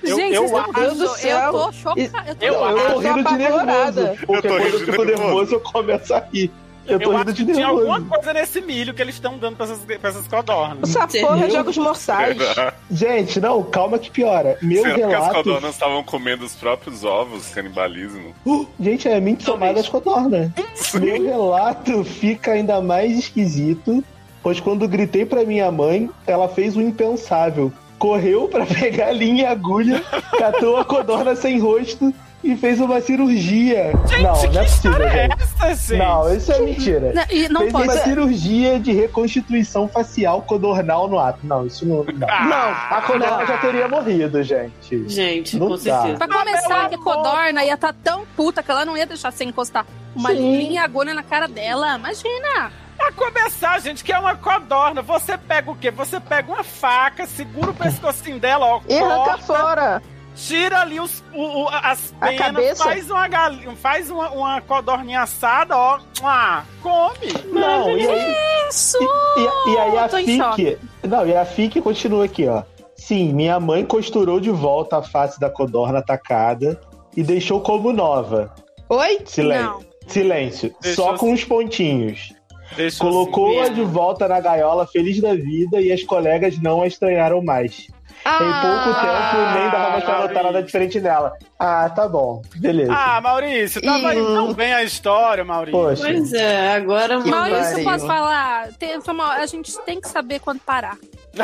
Eu- gente, eu vocês estão Deus do vendo? céu. Eu tô chocada. Eu tô Eu Eu tô tô rindo de nervoso. Porque Eu tô quando eu rindo de fico nervoso. nervoso, eu começo a rir. Eu tô Eu rindo acho de tinha nervoso. alguma coisa nesse milho que eles estão dando pra essas, pra essas codornas. Essa porra é jogos mortais. Gente, não, calma que piora. Meu Será que as relato. codornas estavam comendo os próprios ovos? Canibalismo? Gente, é mente somada das codornas. Meu relato fica ainda mais esquisito, pois quando gritei pra minha mãe, ela fez o impensável. Correu pra pegar linha e agulha, catou a codorna sem rosto e fez uma cirurgia. Gente, não, que não é possível, é gente. essa, gente? Não, isso é mentira. Não, e não fez pode uma cirurgia de reconstituição facial codornal no ato. Não, isso não. Não, Ah, a codorna já teria morrido, gente. Gente, Não com dá. certeza. Pra começar, que a Codorna ia estar tão puta que ela não ia deixar você encostar uma Sim. linha agulha na cara dela. Imagina! Pra começar, gente, que é uma codorna, você pega o quê? Você pega uma faca, segura o pescocinho dela, ó, E arranca corta, fora. tira ali os, o- o- as A penas, cabeça. faz uma galinha, faz uma, uma codorninha assada, ó, ah, come. Não, e aí, Isso! E, e aí a FIC. Não, e a FIC continua aqui, ó. Sim, minha mãe costurou de volta a face da codorna atacada e deixou como nova. Oi? Silêncio. Não. Silêncio. Deixou Só com os pontinhos. Deixa Colocou-a assim, de volta na gaiola feliz da vida e as colegas não a estranharam mais. Em pouco tempo, nem dava mais pra notar Maurício. nada diferente nela. Ah, tá bom. Beleza. Ah, Maurício, tava indo tão bem a história, Maurício. Poxa. Pois é, agora Que Maurício. Maurício, pariu. posso falar? Tem, a gente tem que saber quando parar.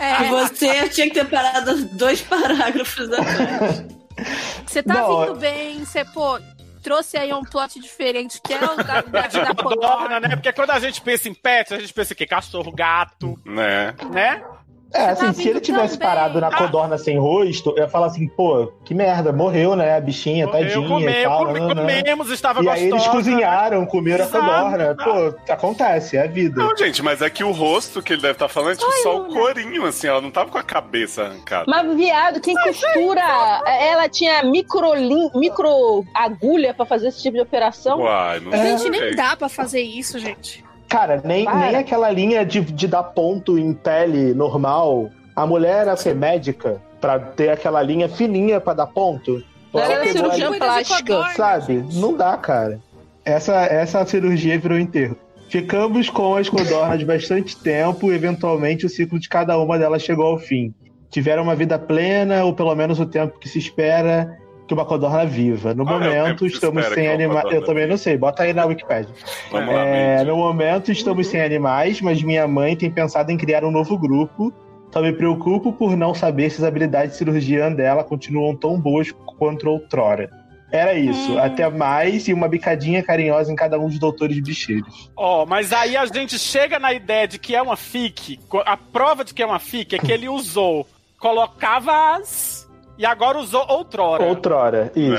É, Você tinha que ter parado dois parágrafos atrás. você tá Não, vindo bem, você, pô, trouxe aí um plot diferente, que é o da, da, da Codorna. né? Porque quando a gente pensa em pets, a gente pensa em quê? Cachorro, gato, Né? né? É, Você tá assim, se ele tivesse tão parado na codorna sem rosto, eu ia falar assim, pô, que merda, morreu, né? A bichinha, Eu tadinha comei, e tal. comi- né, né. comemos, estava E gostosa. aí eles cozinharam, comeram a Exato, codorna. exato. Pô, acontece, é a vida. Não, gente, mas é que o rosto que ele deve estar falando é tipo só o corinho, assim, ela não tava com a cabeça arrancada. Mas, viado, quem costura? Ela tinha micro, lin- micro agulha pra fazer esse tipo de operação? Uai, não É. Gente, nem dá pra fazer isso, gente. Cara, nem, Para. nem aquela linha de, de dar ponto em pele normal. A mulher era ser médica pra ter aquela linha fininha pra dar ponto. Ela era cirurgiã ali, Cuida de plástica. sabe? Não dá, cara. Essa, essa cirurgia virou enterro. Ficamos com as codornas bastante tempo, eventualmente o ciclo de cada uma delas chegou ao fim. Tiveram uma vida plena, ou pelo menos o tempo que se espera que uma codorna viva. No Ah, é o momento, se estamos sem animais. Eu também não sei, bota aí na Wikipedia. É, no momento, estamos sem animais, mas minha mãe tem pensado em criar um novo grupo. Só me preocupo por não saber se as habilidades de cirurgiã dela continuam tão boas quanto outrora. Era isso. Hum. Até mais e uma bicadinha carinhosa em cada um dos doutores bicheiros. Ó, mas aí a gente chega na ideia de que é uma fic. A prova de que é uma fic é que ele usou, colocava as e agora usou outrora. Outrora, isso.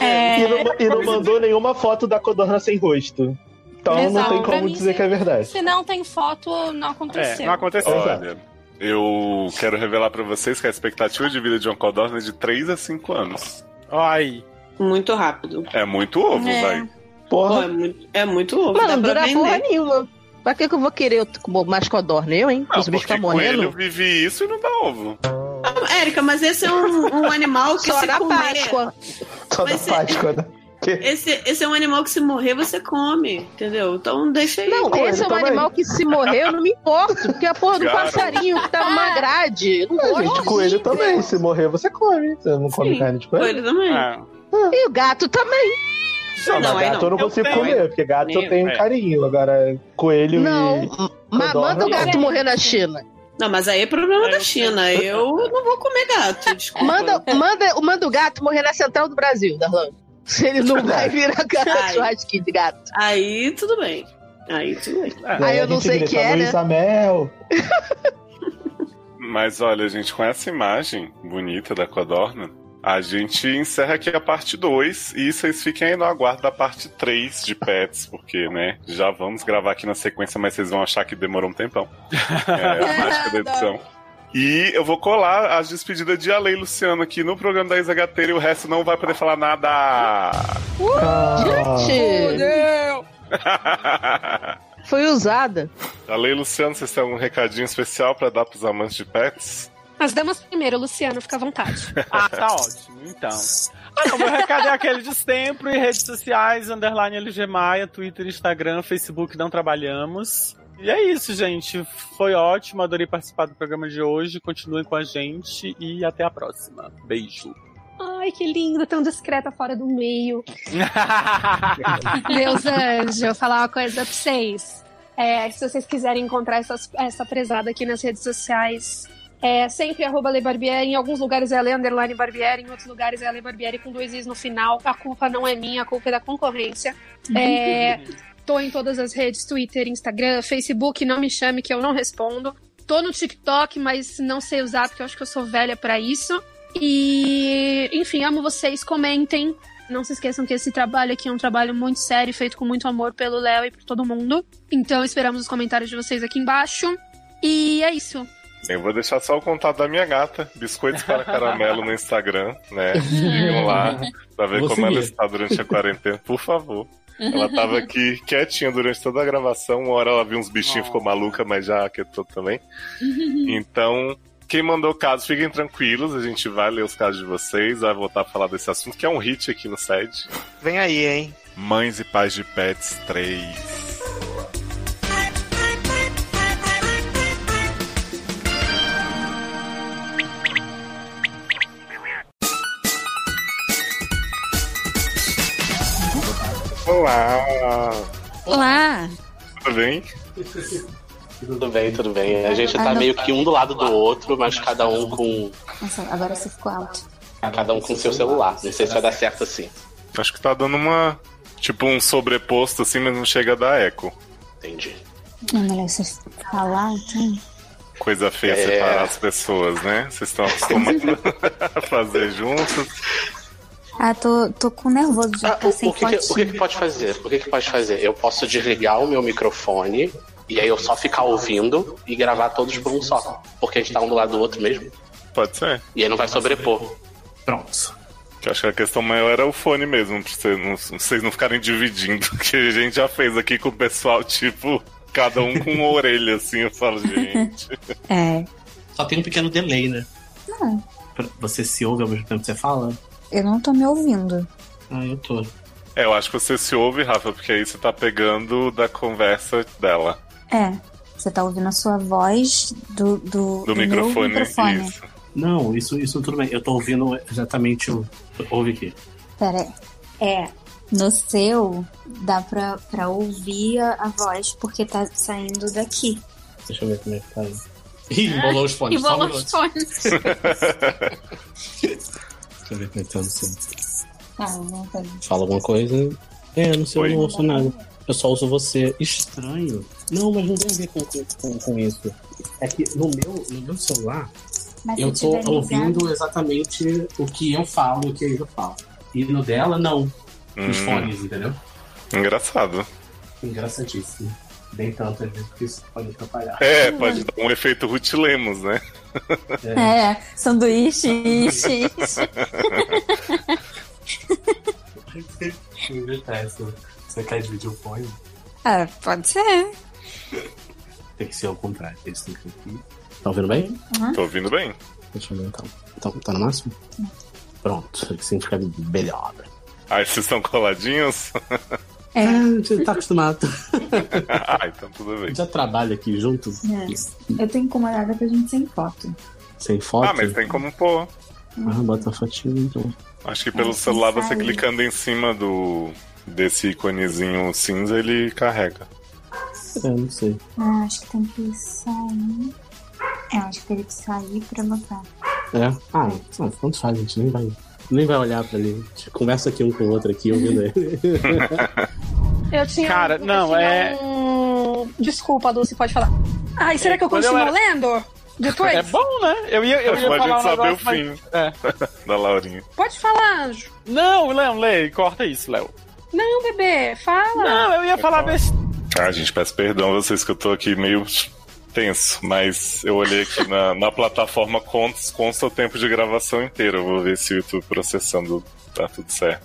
Né? E, não, e não mandou nenhuma foto da codorna sem rosto. Então não Exato. tem Pra como mim, dizer que é verdade. Se não tem foto, não aconteceu. É, não aconteceu. Olha, eu quero revelar pra vocês que a expectativa de vida de uma codorna é de 3 a 5 anos. Aí. Muito rápido. É muito ovo, É. vai. Pô, é muito, é muito ovo. Mano, não dura vender. porra nenhuma. Pra que, que eu vou querer outro- mais codorna? Eu, hein? Não, Os bichos porque ficam morrendo. coelho vive isso e não dá ovo. Ah, Érica, mas esse é um, um animal que Só se comer... Páscoa. Só da Mas se- Páscoa, né? Esse, esse é um animal que se morrer você come, entendeu? Então deixa aí. Não, esse é um também. animal que se morrer eu não me importo, porque é a porra do Cara. passarinho que tá numa grade. Eu não É, gente, coelho também. Se morrer, você come. Você não come Sim, carne de coelho? Coelho também. É. E o gato também. Não, Não, gato não. eu não Eu consigo tenho. comer, porque gato eu tenho é. carinho. Agora, coelho Não, e. mas codorna, manda o não. gato morrer na China. Não, mas aí é problema É, da China. Eu não vou comer gato, desculpa. Manda, manda, manda o gato morrer na central do Brasil, Darlan. Se ele não vai virar gato, churrasquinho de gato. Aí tudo bem. Aí tudo bem. Daí Aí eu não sei grita, que é, né? Mel. Mas olha, gente, com essa imagem bonita da codorna, a gente encerra aqui a parte 2 e vocês fiquem aí no aguardo da parte 3 de Pets, porque, né, já vamos gravar aqui na sequência, mas vocês vão achar que demorou um tempão. É a mágica da edição. E eu vou colar as despedidas de Ale e Luciano aqui no programa da Isa Gateira e o resto não vai poder falar nada. Ah, Gente, foi usada. Ale e Luciano, vocês têm algum recadinho especial pra dar pros amantes de pets? As damas primeiro, Luciano, fica à vontade. Ah, tá ótimo. Então. Ah, não, meu recado é aquele de sempre, redes sociais, underline LG Maia, Twitter, Instagram, Facebook, não trabalhamos. E é isso, gente. Foi ótimo, adorei participar do programa de hoje. Continuem com a gente e até a próxima. Beijo. Ai, que linda, tão discreta fora do meio. Deus anjo, falar uma coisa pra vocês. É, se vocês quiserem encontrar essas, essa prezada aqui nas redes sociais, é sempre arroba Le Barbieri. Em alguns lugares é Ale Underline Barbieri, em outros lugares é Ale Barbieri com dois Is no final. A culpa não é minha, a culpa é da concorrência. É, tô em todas as redes, Twitter, Instagram, Facebook, não me chame que eu não respondo. Tô no TikTok, mas não sei usar porque eu acho que eu sou velha pra isso. E, enfim, amo vocês, comentem. Não se esqueçam que esse trabalho aqui é um trabalho muito sério, feito com muito amor pelo Léo e por todo mundo. Então esperamos os comentários de vocês aqui embaixo. E é isso. Eu vou deixar só o contato da minha gata, Biscoitos para Caramelo no Instagram, né? Sigam lá pra ver Vou como ela seguir. está durante a quarentena, por favor. Ela tava aqui quietinha durante toda a gravação, uma hora ela viu uns bichinhos, ficou maluca, mas já quietou também. Então, quem mandou casos, fiquem tranquilos, a gente vai ler os casos de vocês, vai voltar a falar desse assunto, que é um hit aqui no site. Vem aí, hein? Mães e Pais de Pets 3. Olá! Olá! Tudo bem? Tudo bem, tudo bem. A gente tá meio que um do lado do outro, mas cada um com. Nossa, agora você ficou alto. Cada um com seu celular. Não sei se vai dar certo assim. Acho que tá dando uma. Tipo um sobreposto assim, mas não chega a dar eco. Entendi. É melhor você falar, então. Coisa feia É. separar as pessoas, né? Vocês estão acostumados a fazer juntos. Ah, tô, tô com nervoso já, Ah, tá o, sem o que, que- o que, que pode fazer? O que, que pode fazer? Eu posso desligar o meu microfone e aí eu só ficar ouvindo e gravar todos por um só. Porque a gente tá um do lado do outro mesmo. Pode ser. E aí não vai sobrepor. Pronto. Eu acho que a questão maior era o fone mesmo, pra vocês não, vocês não ficarem dividindo. Que a gente já fez aqui com o pessoal, tipo, cada um com uma orelha, assim. Eu falo, gente. É. Só tem um pequeno delay, né? Não, Você se ouve ao mesmo tempo que você fala? Eu não tô me ouvindo. Ah, eu tô. É, eu acho que você se ouve, Rafa, porque aí você tá pegando da conversa dela. É. Você tá ouvindo a sua voz do, do, Do, meu microfone, microfone. isso. Não, isso, isso tudo bem. Eu tô ouvindo exatamente o. Ouve aqui. Pera aí. É. No seu, dá pra, pra ouvir a, a voz, porque tá saindo daqui. Deixa eu ver como é que tá aí. Ih, embolou os fones. E só um bolou minuto. os fones. Deixa eu ver como é que tá. Ah, não tá. Fala alguma coisa. É, seu eu Oi. não ouço nada. Eu só uso você. Estranho. Não, mas não tem a ver com, com, com, isso. É que no meu, no meu celular, Mas eu tô ouvindo ligado- exatamente o que eu falo e o que a Isa fala. E no dela, não. Os Hum. fones, entendeu? Engraçado. Engraçadíssimo. Bem tanto, às vezes, que isso pode atrapalhar. É, pode dar um efeito Ruth Lemos, né? É, sanduíche, ixi, ixi. Acontece. Você quer dividir o poema? É, pode ser. Tem que ser ao contrário. Esse tem que ser aqui. Tá ouvindo bem? Tô ouvindo bem. Deixa eu ver então. Então, tá no máximo? Pronto. Assim fica melhor. Aí vocês estão coladinhos? É, a gente tá acostumado. ah, então tudo bem. Já trabalha aqui juntos? É. Eu tô incomodada pra gente sem foto. Sem foto? Ah, mas tem como pôr. Ah, bota a fotinha então. Acho que pelo É, celular você sair. clicando em cima do desse iconezinho cinza, ele carrega. É, não sei. Ah, acho que tem que sair. É, acho que teria que sair pra botar. É? Ah, não, tanto faz, a gente nem vai, nem vai olhar pra ele. A gente conversa aqui um com o outro aqui, ouvindo ele. Eu tinha. Cara, eu não, tinha é- Um... Desculpa, Lucy, pode falar. Ai, será que eu continuo era- lendo? Depois? É bom, né? Eu ia, eu ia Pode falar um saber negócio, o mas- fim É. da Laurinha. Pode falar, anjo. Não, Léo, Lê, corta isso, Léo. Não, bebê, fala. Não, eu ia falar besteira. Ah, gente, peço perdão a vocês que eu tô aqui meio tenso, mas eu olhei aqui na, na plataforma consta, consta o tempo de gravação inteiro. Eu vou ver se o YouTube processando tá tudo certo.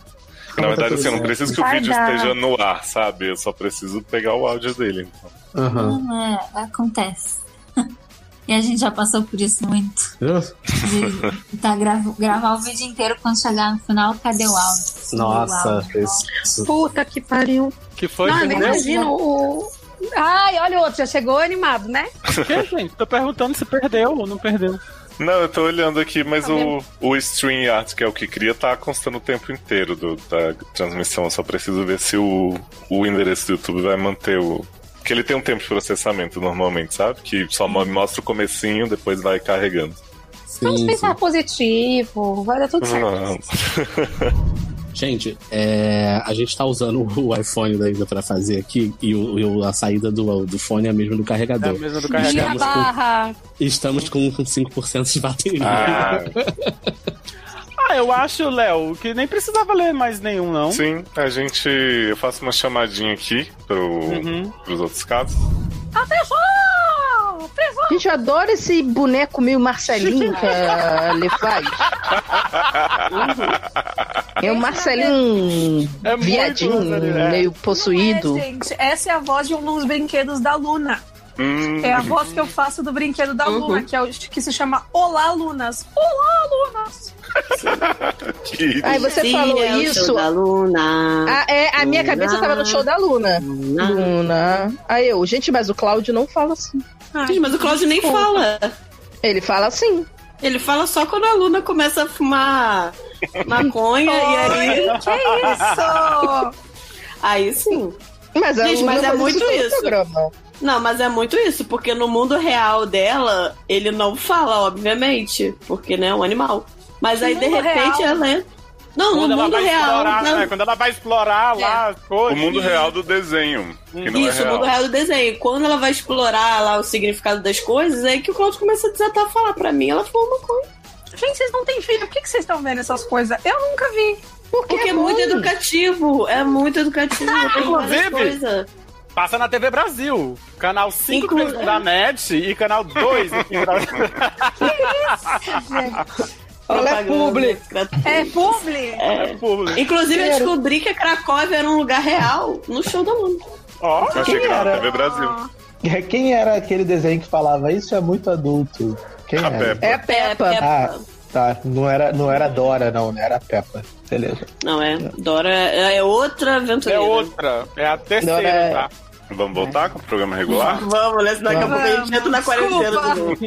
Na verdade, assim, eu não preciso que o Vai vídeo dar. esteja no ar, sabe? Eu só preciso pegar o áudio dele. Então. Não, é, acontece. e a gente já passou por isso muito. De tá, grava, gravar o vídeo inteiro quando chegar no final, cadê o áudio? Nossa, O áudio. Puta que pariu. Que foi, Não, eu imagino o. Ai, olha o outro, já chegou animado, né? Que, gente? Tô perguntando se perdeu ou não perdeu. Não, eu tô olhando aqui, mas Tá o, o StreamYard, que é o que cria, tá constando o tempo inteiro do- da transmissão. Eu só preciso ver se o, o endereço do YouTube vai manter o. Que ele tem um tempo de processamento normalmente, sabe? Que só mo- mostra o comecinho, depois vai carregando. Vamos Sim, pensar sim. positivo, vai dar tudo certo. Gente, é, a gente tá usando o iPhone da Isa pra fazer aqui e, o, e a saída do, do fone é a mesma do É a carregador. mesma do carregador. Estamos com-. Estamos com 5% de bateria. ah, Ah, eu acho, Léo, que nem precisava ler mais nenhum, não. sim, a gente. Eu faço uma chamadinha aqui pro, Uhum. pros outros casos. Atenção! Gente, eu adoro esse boneco meio Marcelinho que a Lê faz. É o Marcelinho É viadinho, Marcelinho, é. meio possuído. É, gente, essa é a voz de um dos brinquedos da Luna. Hum, É a voz que eu faço do brinquedo da Uhum. Luna, que, é o, que se chama Olá, Lunas. Olá, Lunas! Aí você Sim, falou é isso. show da Luna. Ah, é, a minha cabeça tava no show da Luna. Luna. Luna. Aí eu, gente, mas o Cláudio não fala assim. Gente, mas o Cláudio nem fala. Ele fala assim. Ele fala só quando a Luna começa a fumar maconha e aí. Que isso? Aí sim. Mas Luna mas é faz muito todo isso. programa. Não, mas é muito isso, porque no mundo real dela, ele não fala, obviamente, porque né, é um animal. Mas aí, de repente, real? ela é. Não, Quando no ela mundo vai real. explorar, não. né? Quando ela vai explorar lá as O coisas. mundo real do desenho. Que não Isso, é o mundo real do desenho. Quando ela vai explorar lá o significado das coisas, é aí que o Claudio começa a desatar a falar pra mim. Ela fuma maconha. Gente, vocês não têm filho, por que, que vocês estão vendo essas coisas? Eu nunca vi. Porque é muito educativo. É muito educativo. Tem Inclusive, coisas. Passa na TV Brasil. Canal 5 Inclu- da NET e canal 2 aqui no Brasil. Ela é publi. É publi? É. Público. Inclusive, eu descobri que Cracóvia era um lugar real no show da Luna. Ó, Eu achei que era TV Brasil. É, Quem era aquele desenho que falava isso é muito adulto? Quem A era? Peppa. É a Peppa. Ah, tá. Não era, não era Dora, não, né? Era Peppa. Beleza. Não, é. Dora é é outra é aventureira. outra. É a terceira, Não, é- tá? Vamos voltar com o programa regular? Vamos, né? Senão daqui a pouco a gente entra na quarentena. Desculpa. de novo.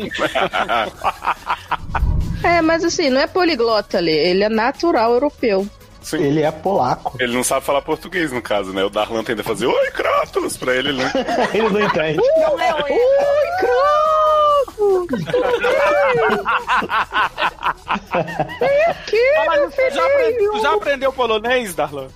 É, mas assim, não é poliglota ali, ele é natural europeu. Sim. Ele é polaco. Ele não sabe falar português, no caso, né? O Darlan tenta fazer Oi, Kratos! Pra ele, né? Ele não entende. Não é o Oi, Croco! Fala, tu já, aprendeu, tu já aprendeu polonês, Darlan?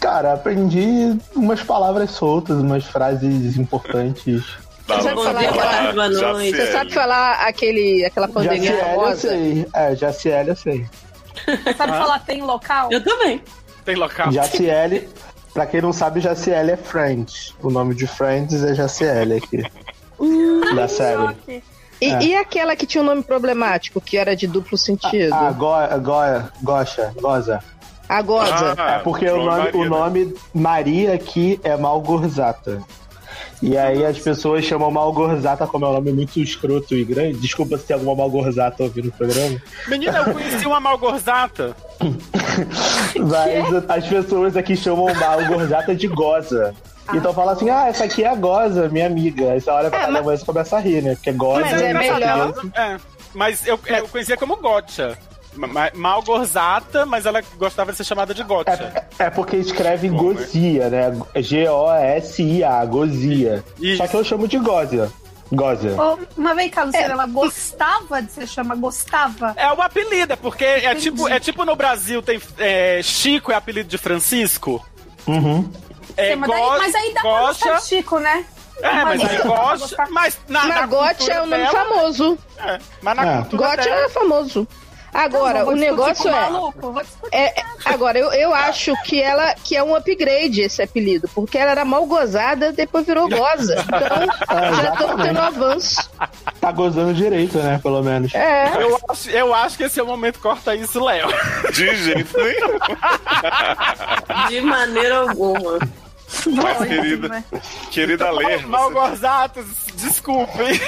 Cara, aprendi umas palavras soltas, umas frases importantes. Darlan sabe falar já Você sabe falar aquele, aquela pandemia eu famosa? sei. É, Jaciele eu sei. Sabe falar tem local? Eu também. Tem local. Jaciele, pra quem não sabe, Jaciele é Friends. O nome de Friends é Jaciele aqui. da série. Choque. E, É. e aquela que tinha um nome problemático, que era de duplo sentido? Ah, Go, Go, Gosha, Goza. A goza. É porque o nome, Maria, o né? nome Maria aqui é Malgorzata. E aí as pessoas chamam Malgorzata como é um nome muito escroto e grande. Desculpa se tem alguma Malgorzata ouvindo o programa. Menina, eu conheci uma malgorzata. Mas as pessoas aqui chamam Malgorzata de goza. Então fala assim, ah, essa aqui é a goza, minha amiga. Aí você olha pra cada vez e começa a rir, né? Porque goza Mas é em melhor. É, mas eu, eu conhecia como gotcha. Ma- ma- Malgorzata, mas ela gostava de ser chamada de gotcha. É porque escreve Bom, né? Gozia, né? G-O-S-I-A, Gozia. Isso. Só que eu chamo de Gózia. Gózia. Ô, Mas vem cá, Luciana, ela gostava de ser chama gostava? É o apelido, é porque é tipo, é tipo no Brasil tem é, Chico é apelido de Francisco. Uhum. É, mas, daí- mas aí dá pra gostar Gocha. de Chico, né? É, mas aí pra. Mas na, na cultura é o nome dela- famoso. É, mas na É. cultura Gote dela- é famoso. Agora, Vou o negócio é. maluco, vou discutir. É, agora, eu, eu acho que ela que é um upgrade esse apelido, porque ela era mal gozada, depois virou goza. Então, já estamos tendo avanço. Tá gozando direito, né? Pelo menos. É. Eu acho, eu acho que esse é o momento corta isso, Léo. De jeito nenhum. De maneira alguma. Mas, Bom, querida, né? querida Lê, você- Malgorzatas, desculpem.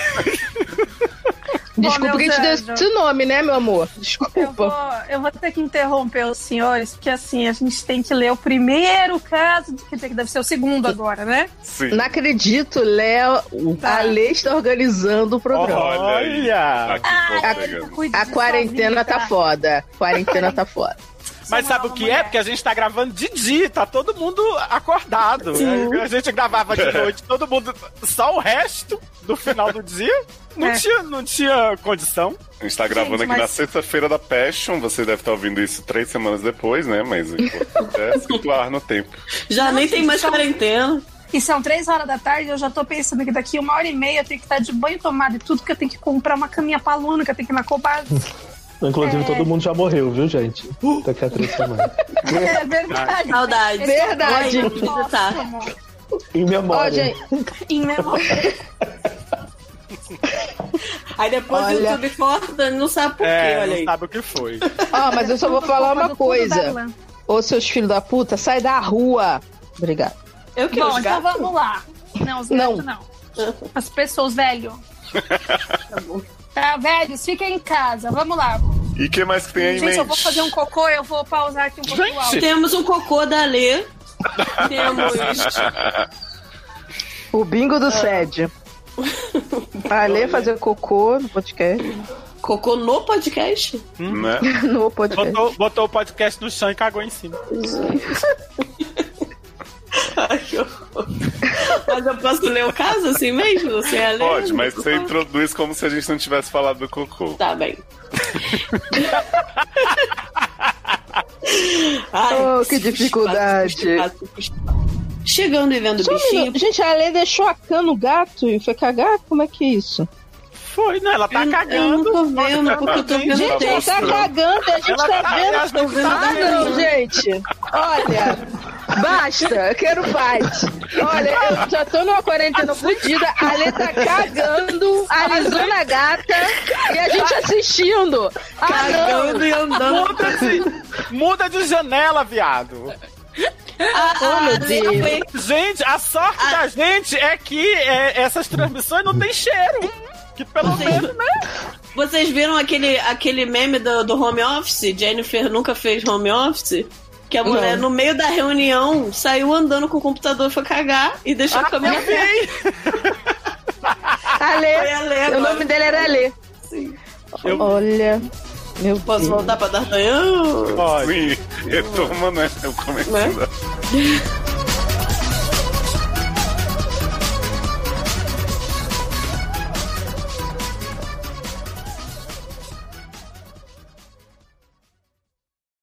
Desculpa meu que te deu esse nome, né, meu amor? Eu vou, Desculpa. eu vou ter que interromper os senhores, porque assim, a gente tem que ler o primeiro caso, que deve ser o segundo agora, né? sim. Não acredito, Léo. Tá. A Lê está organizando o programa. Olha aí. Olha! Tá aqui, pô, pegando. A quarentena tá foda. A quarentena tá foda. Mas sabe o que é? Porque a gente tá gravando de dia, tá todo mundo acordado. né? A gente gravava de noite, todo mundo. Só o resto do final do dia não, É. tinha, não tinha condição. A gente tá gravando Gente, aqui na mas- sexta-feira da Passion. Você deve estar ouvindo isso três semanas depois, né? Mas é situar no tempo. Já nem tem mais só- quarentena. E são três horas da tarde, eu já tô pensando que daqui uma hora e meia eu tenho que estar de banho tomado e tudo, que eu tenho que comprar uma caminha pra Luna, que eu tenho que ir na Cobase. Inclusive, É. todo mundo já morreu, viu, gente? Daqui a três semanas. É verdade. Saudade. Verdade. Oi, visitar. Em Ó, memória. gente, Em memória. Aí depois o Olha. YouTube corta, não sabe por quê, É, olha não aí. sabe o que foi. ó, mas eu só vou falar uma coisa. Ô, seus filhos da puta, sai da rua. Obrigado. Eu quero Bom, os então vamos lá. Não, os Não. gatos não. As pessoas, velho. Tá, velhos, fiquem em casa. Vamos lá. E o que mais que tem aí Gente, mente? eu vou fazer um cocô, eu vou pausar aqui um pouco o áudio. Temos um cocô da Lê. Temos. O bingo do SED. A Lê fazer cocô no podcast. Cocô no podcast? Né? No podcast. Botou, botou o podcast no chão e cagou em cima. Mas eu posso ler o caso assim mesmo? Você é? Pode, mas você introduz como se a gente não tivesse falado do cocô. Tá bem. Ai, Oh, que dificuldade. Chegando e vendo Só um bichinho. Gente, a Lê deixou a cana no gato e foi cagar? Como é que é isso? Foi, né? Ela tá Eu não- cagando. Eu não tô vendo, porque eu tô vendo Gente, ela texto. tá cagando, a gente Ela tá tá- vendo. tá Ah, não, gente. Olha, basta, eu quero paz. Olha, eu já tô numa quarentena fodida, a Lê tá cagando, alisando a gata e a gente assistindo. Ah, Cagando não. e andando. Muda de, muda de janela, viado. Ah, Oh, meu ah, Deus. Gente, a sorte da gente é que é, essas transmissões não tem cheiro. Que pelo menos, né? Vocês viram aquele, aquele meme do, do home office? Jennifer nunca fez home office? Que a mulher, Não. no meio da reunião, saiu andando com o computador, foi cagar e deixou a câmera Eu vi. A Lê, Foi a Lê o nome dele era Lê. Eu- Olha, meu Posso Deus. voltar pra D'Artagnan? Pode. Sim, retoma, né? Eu comecei Né?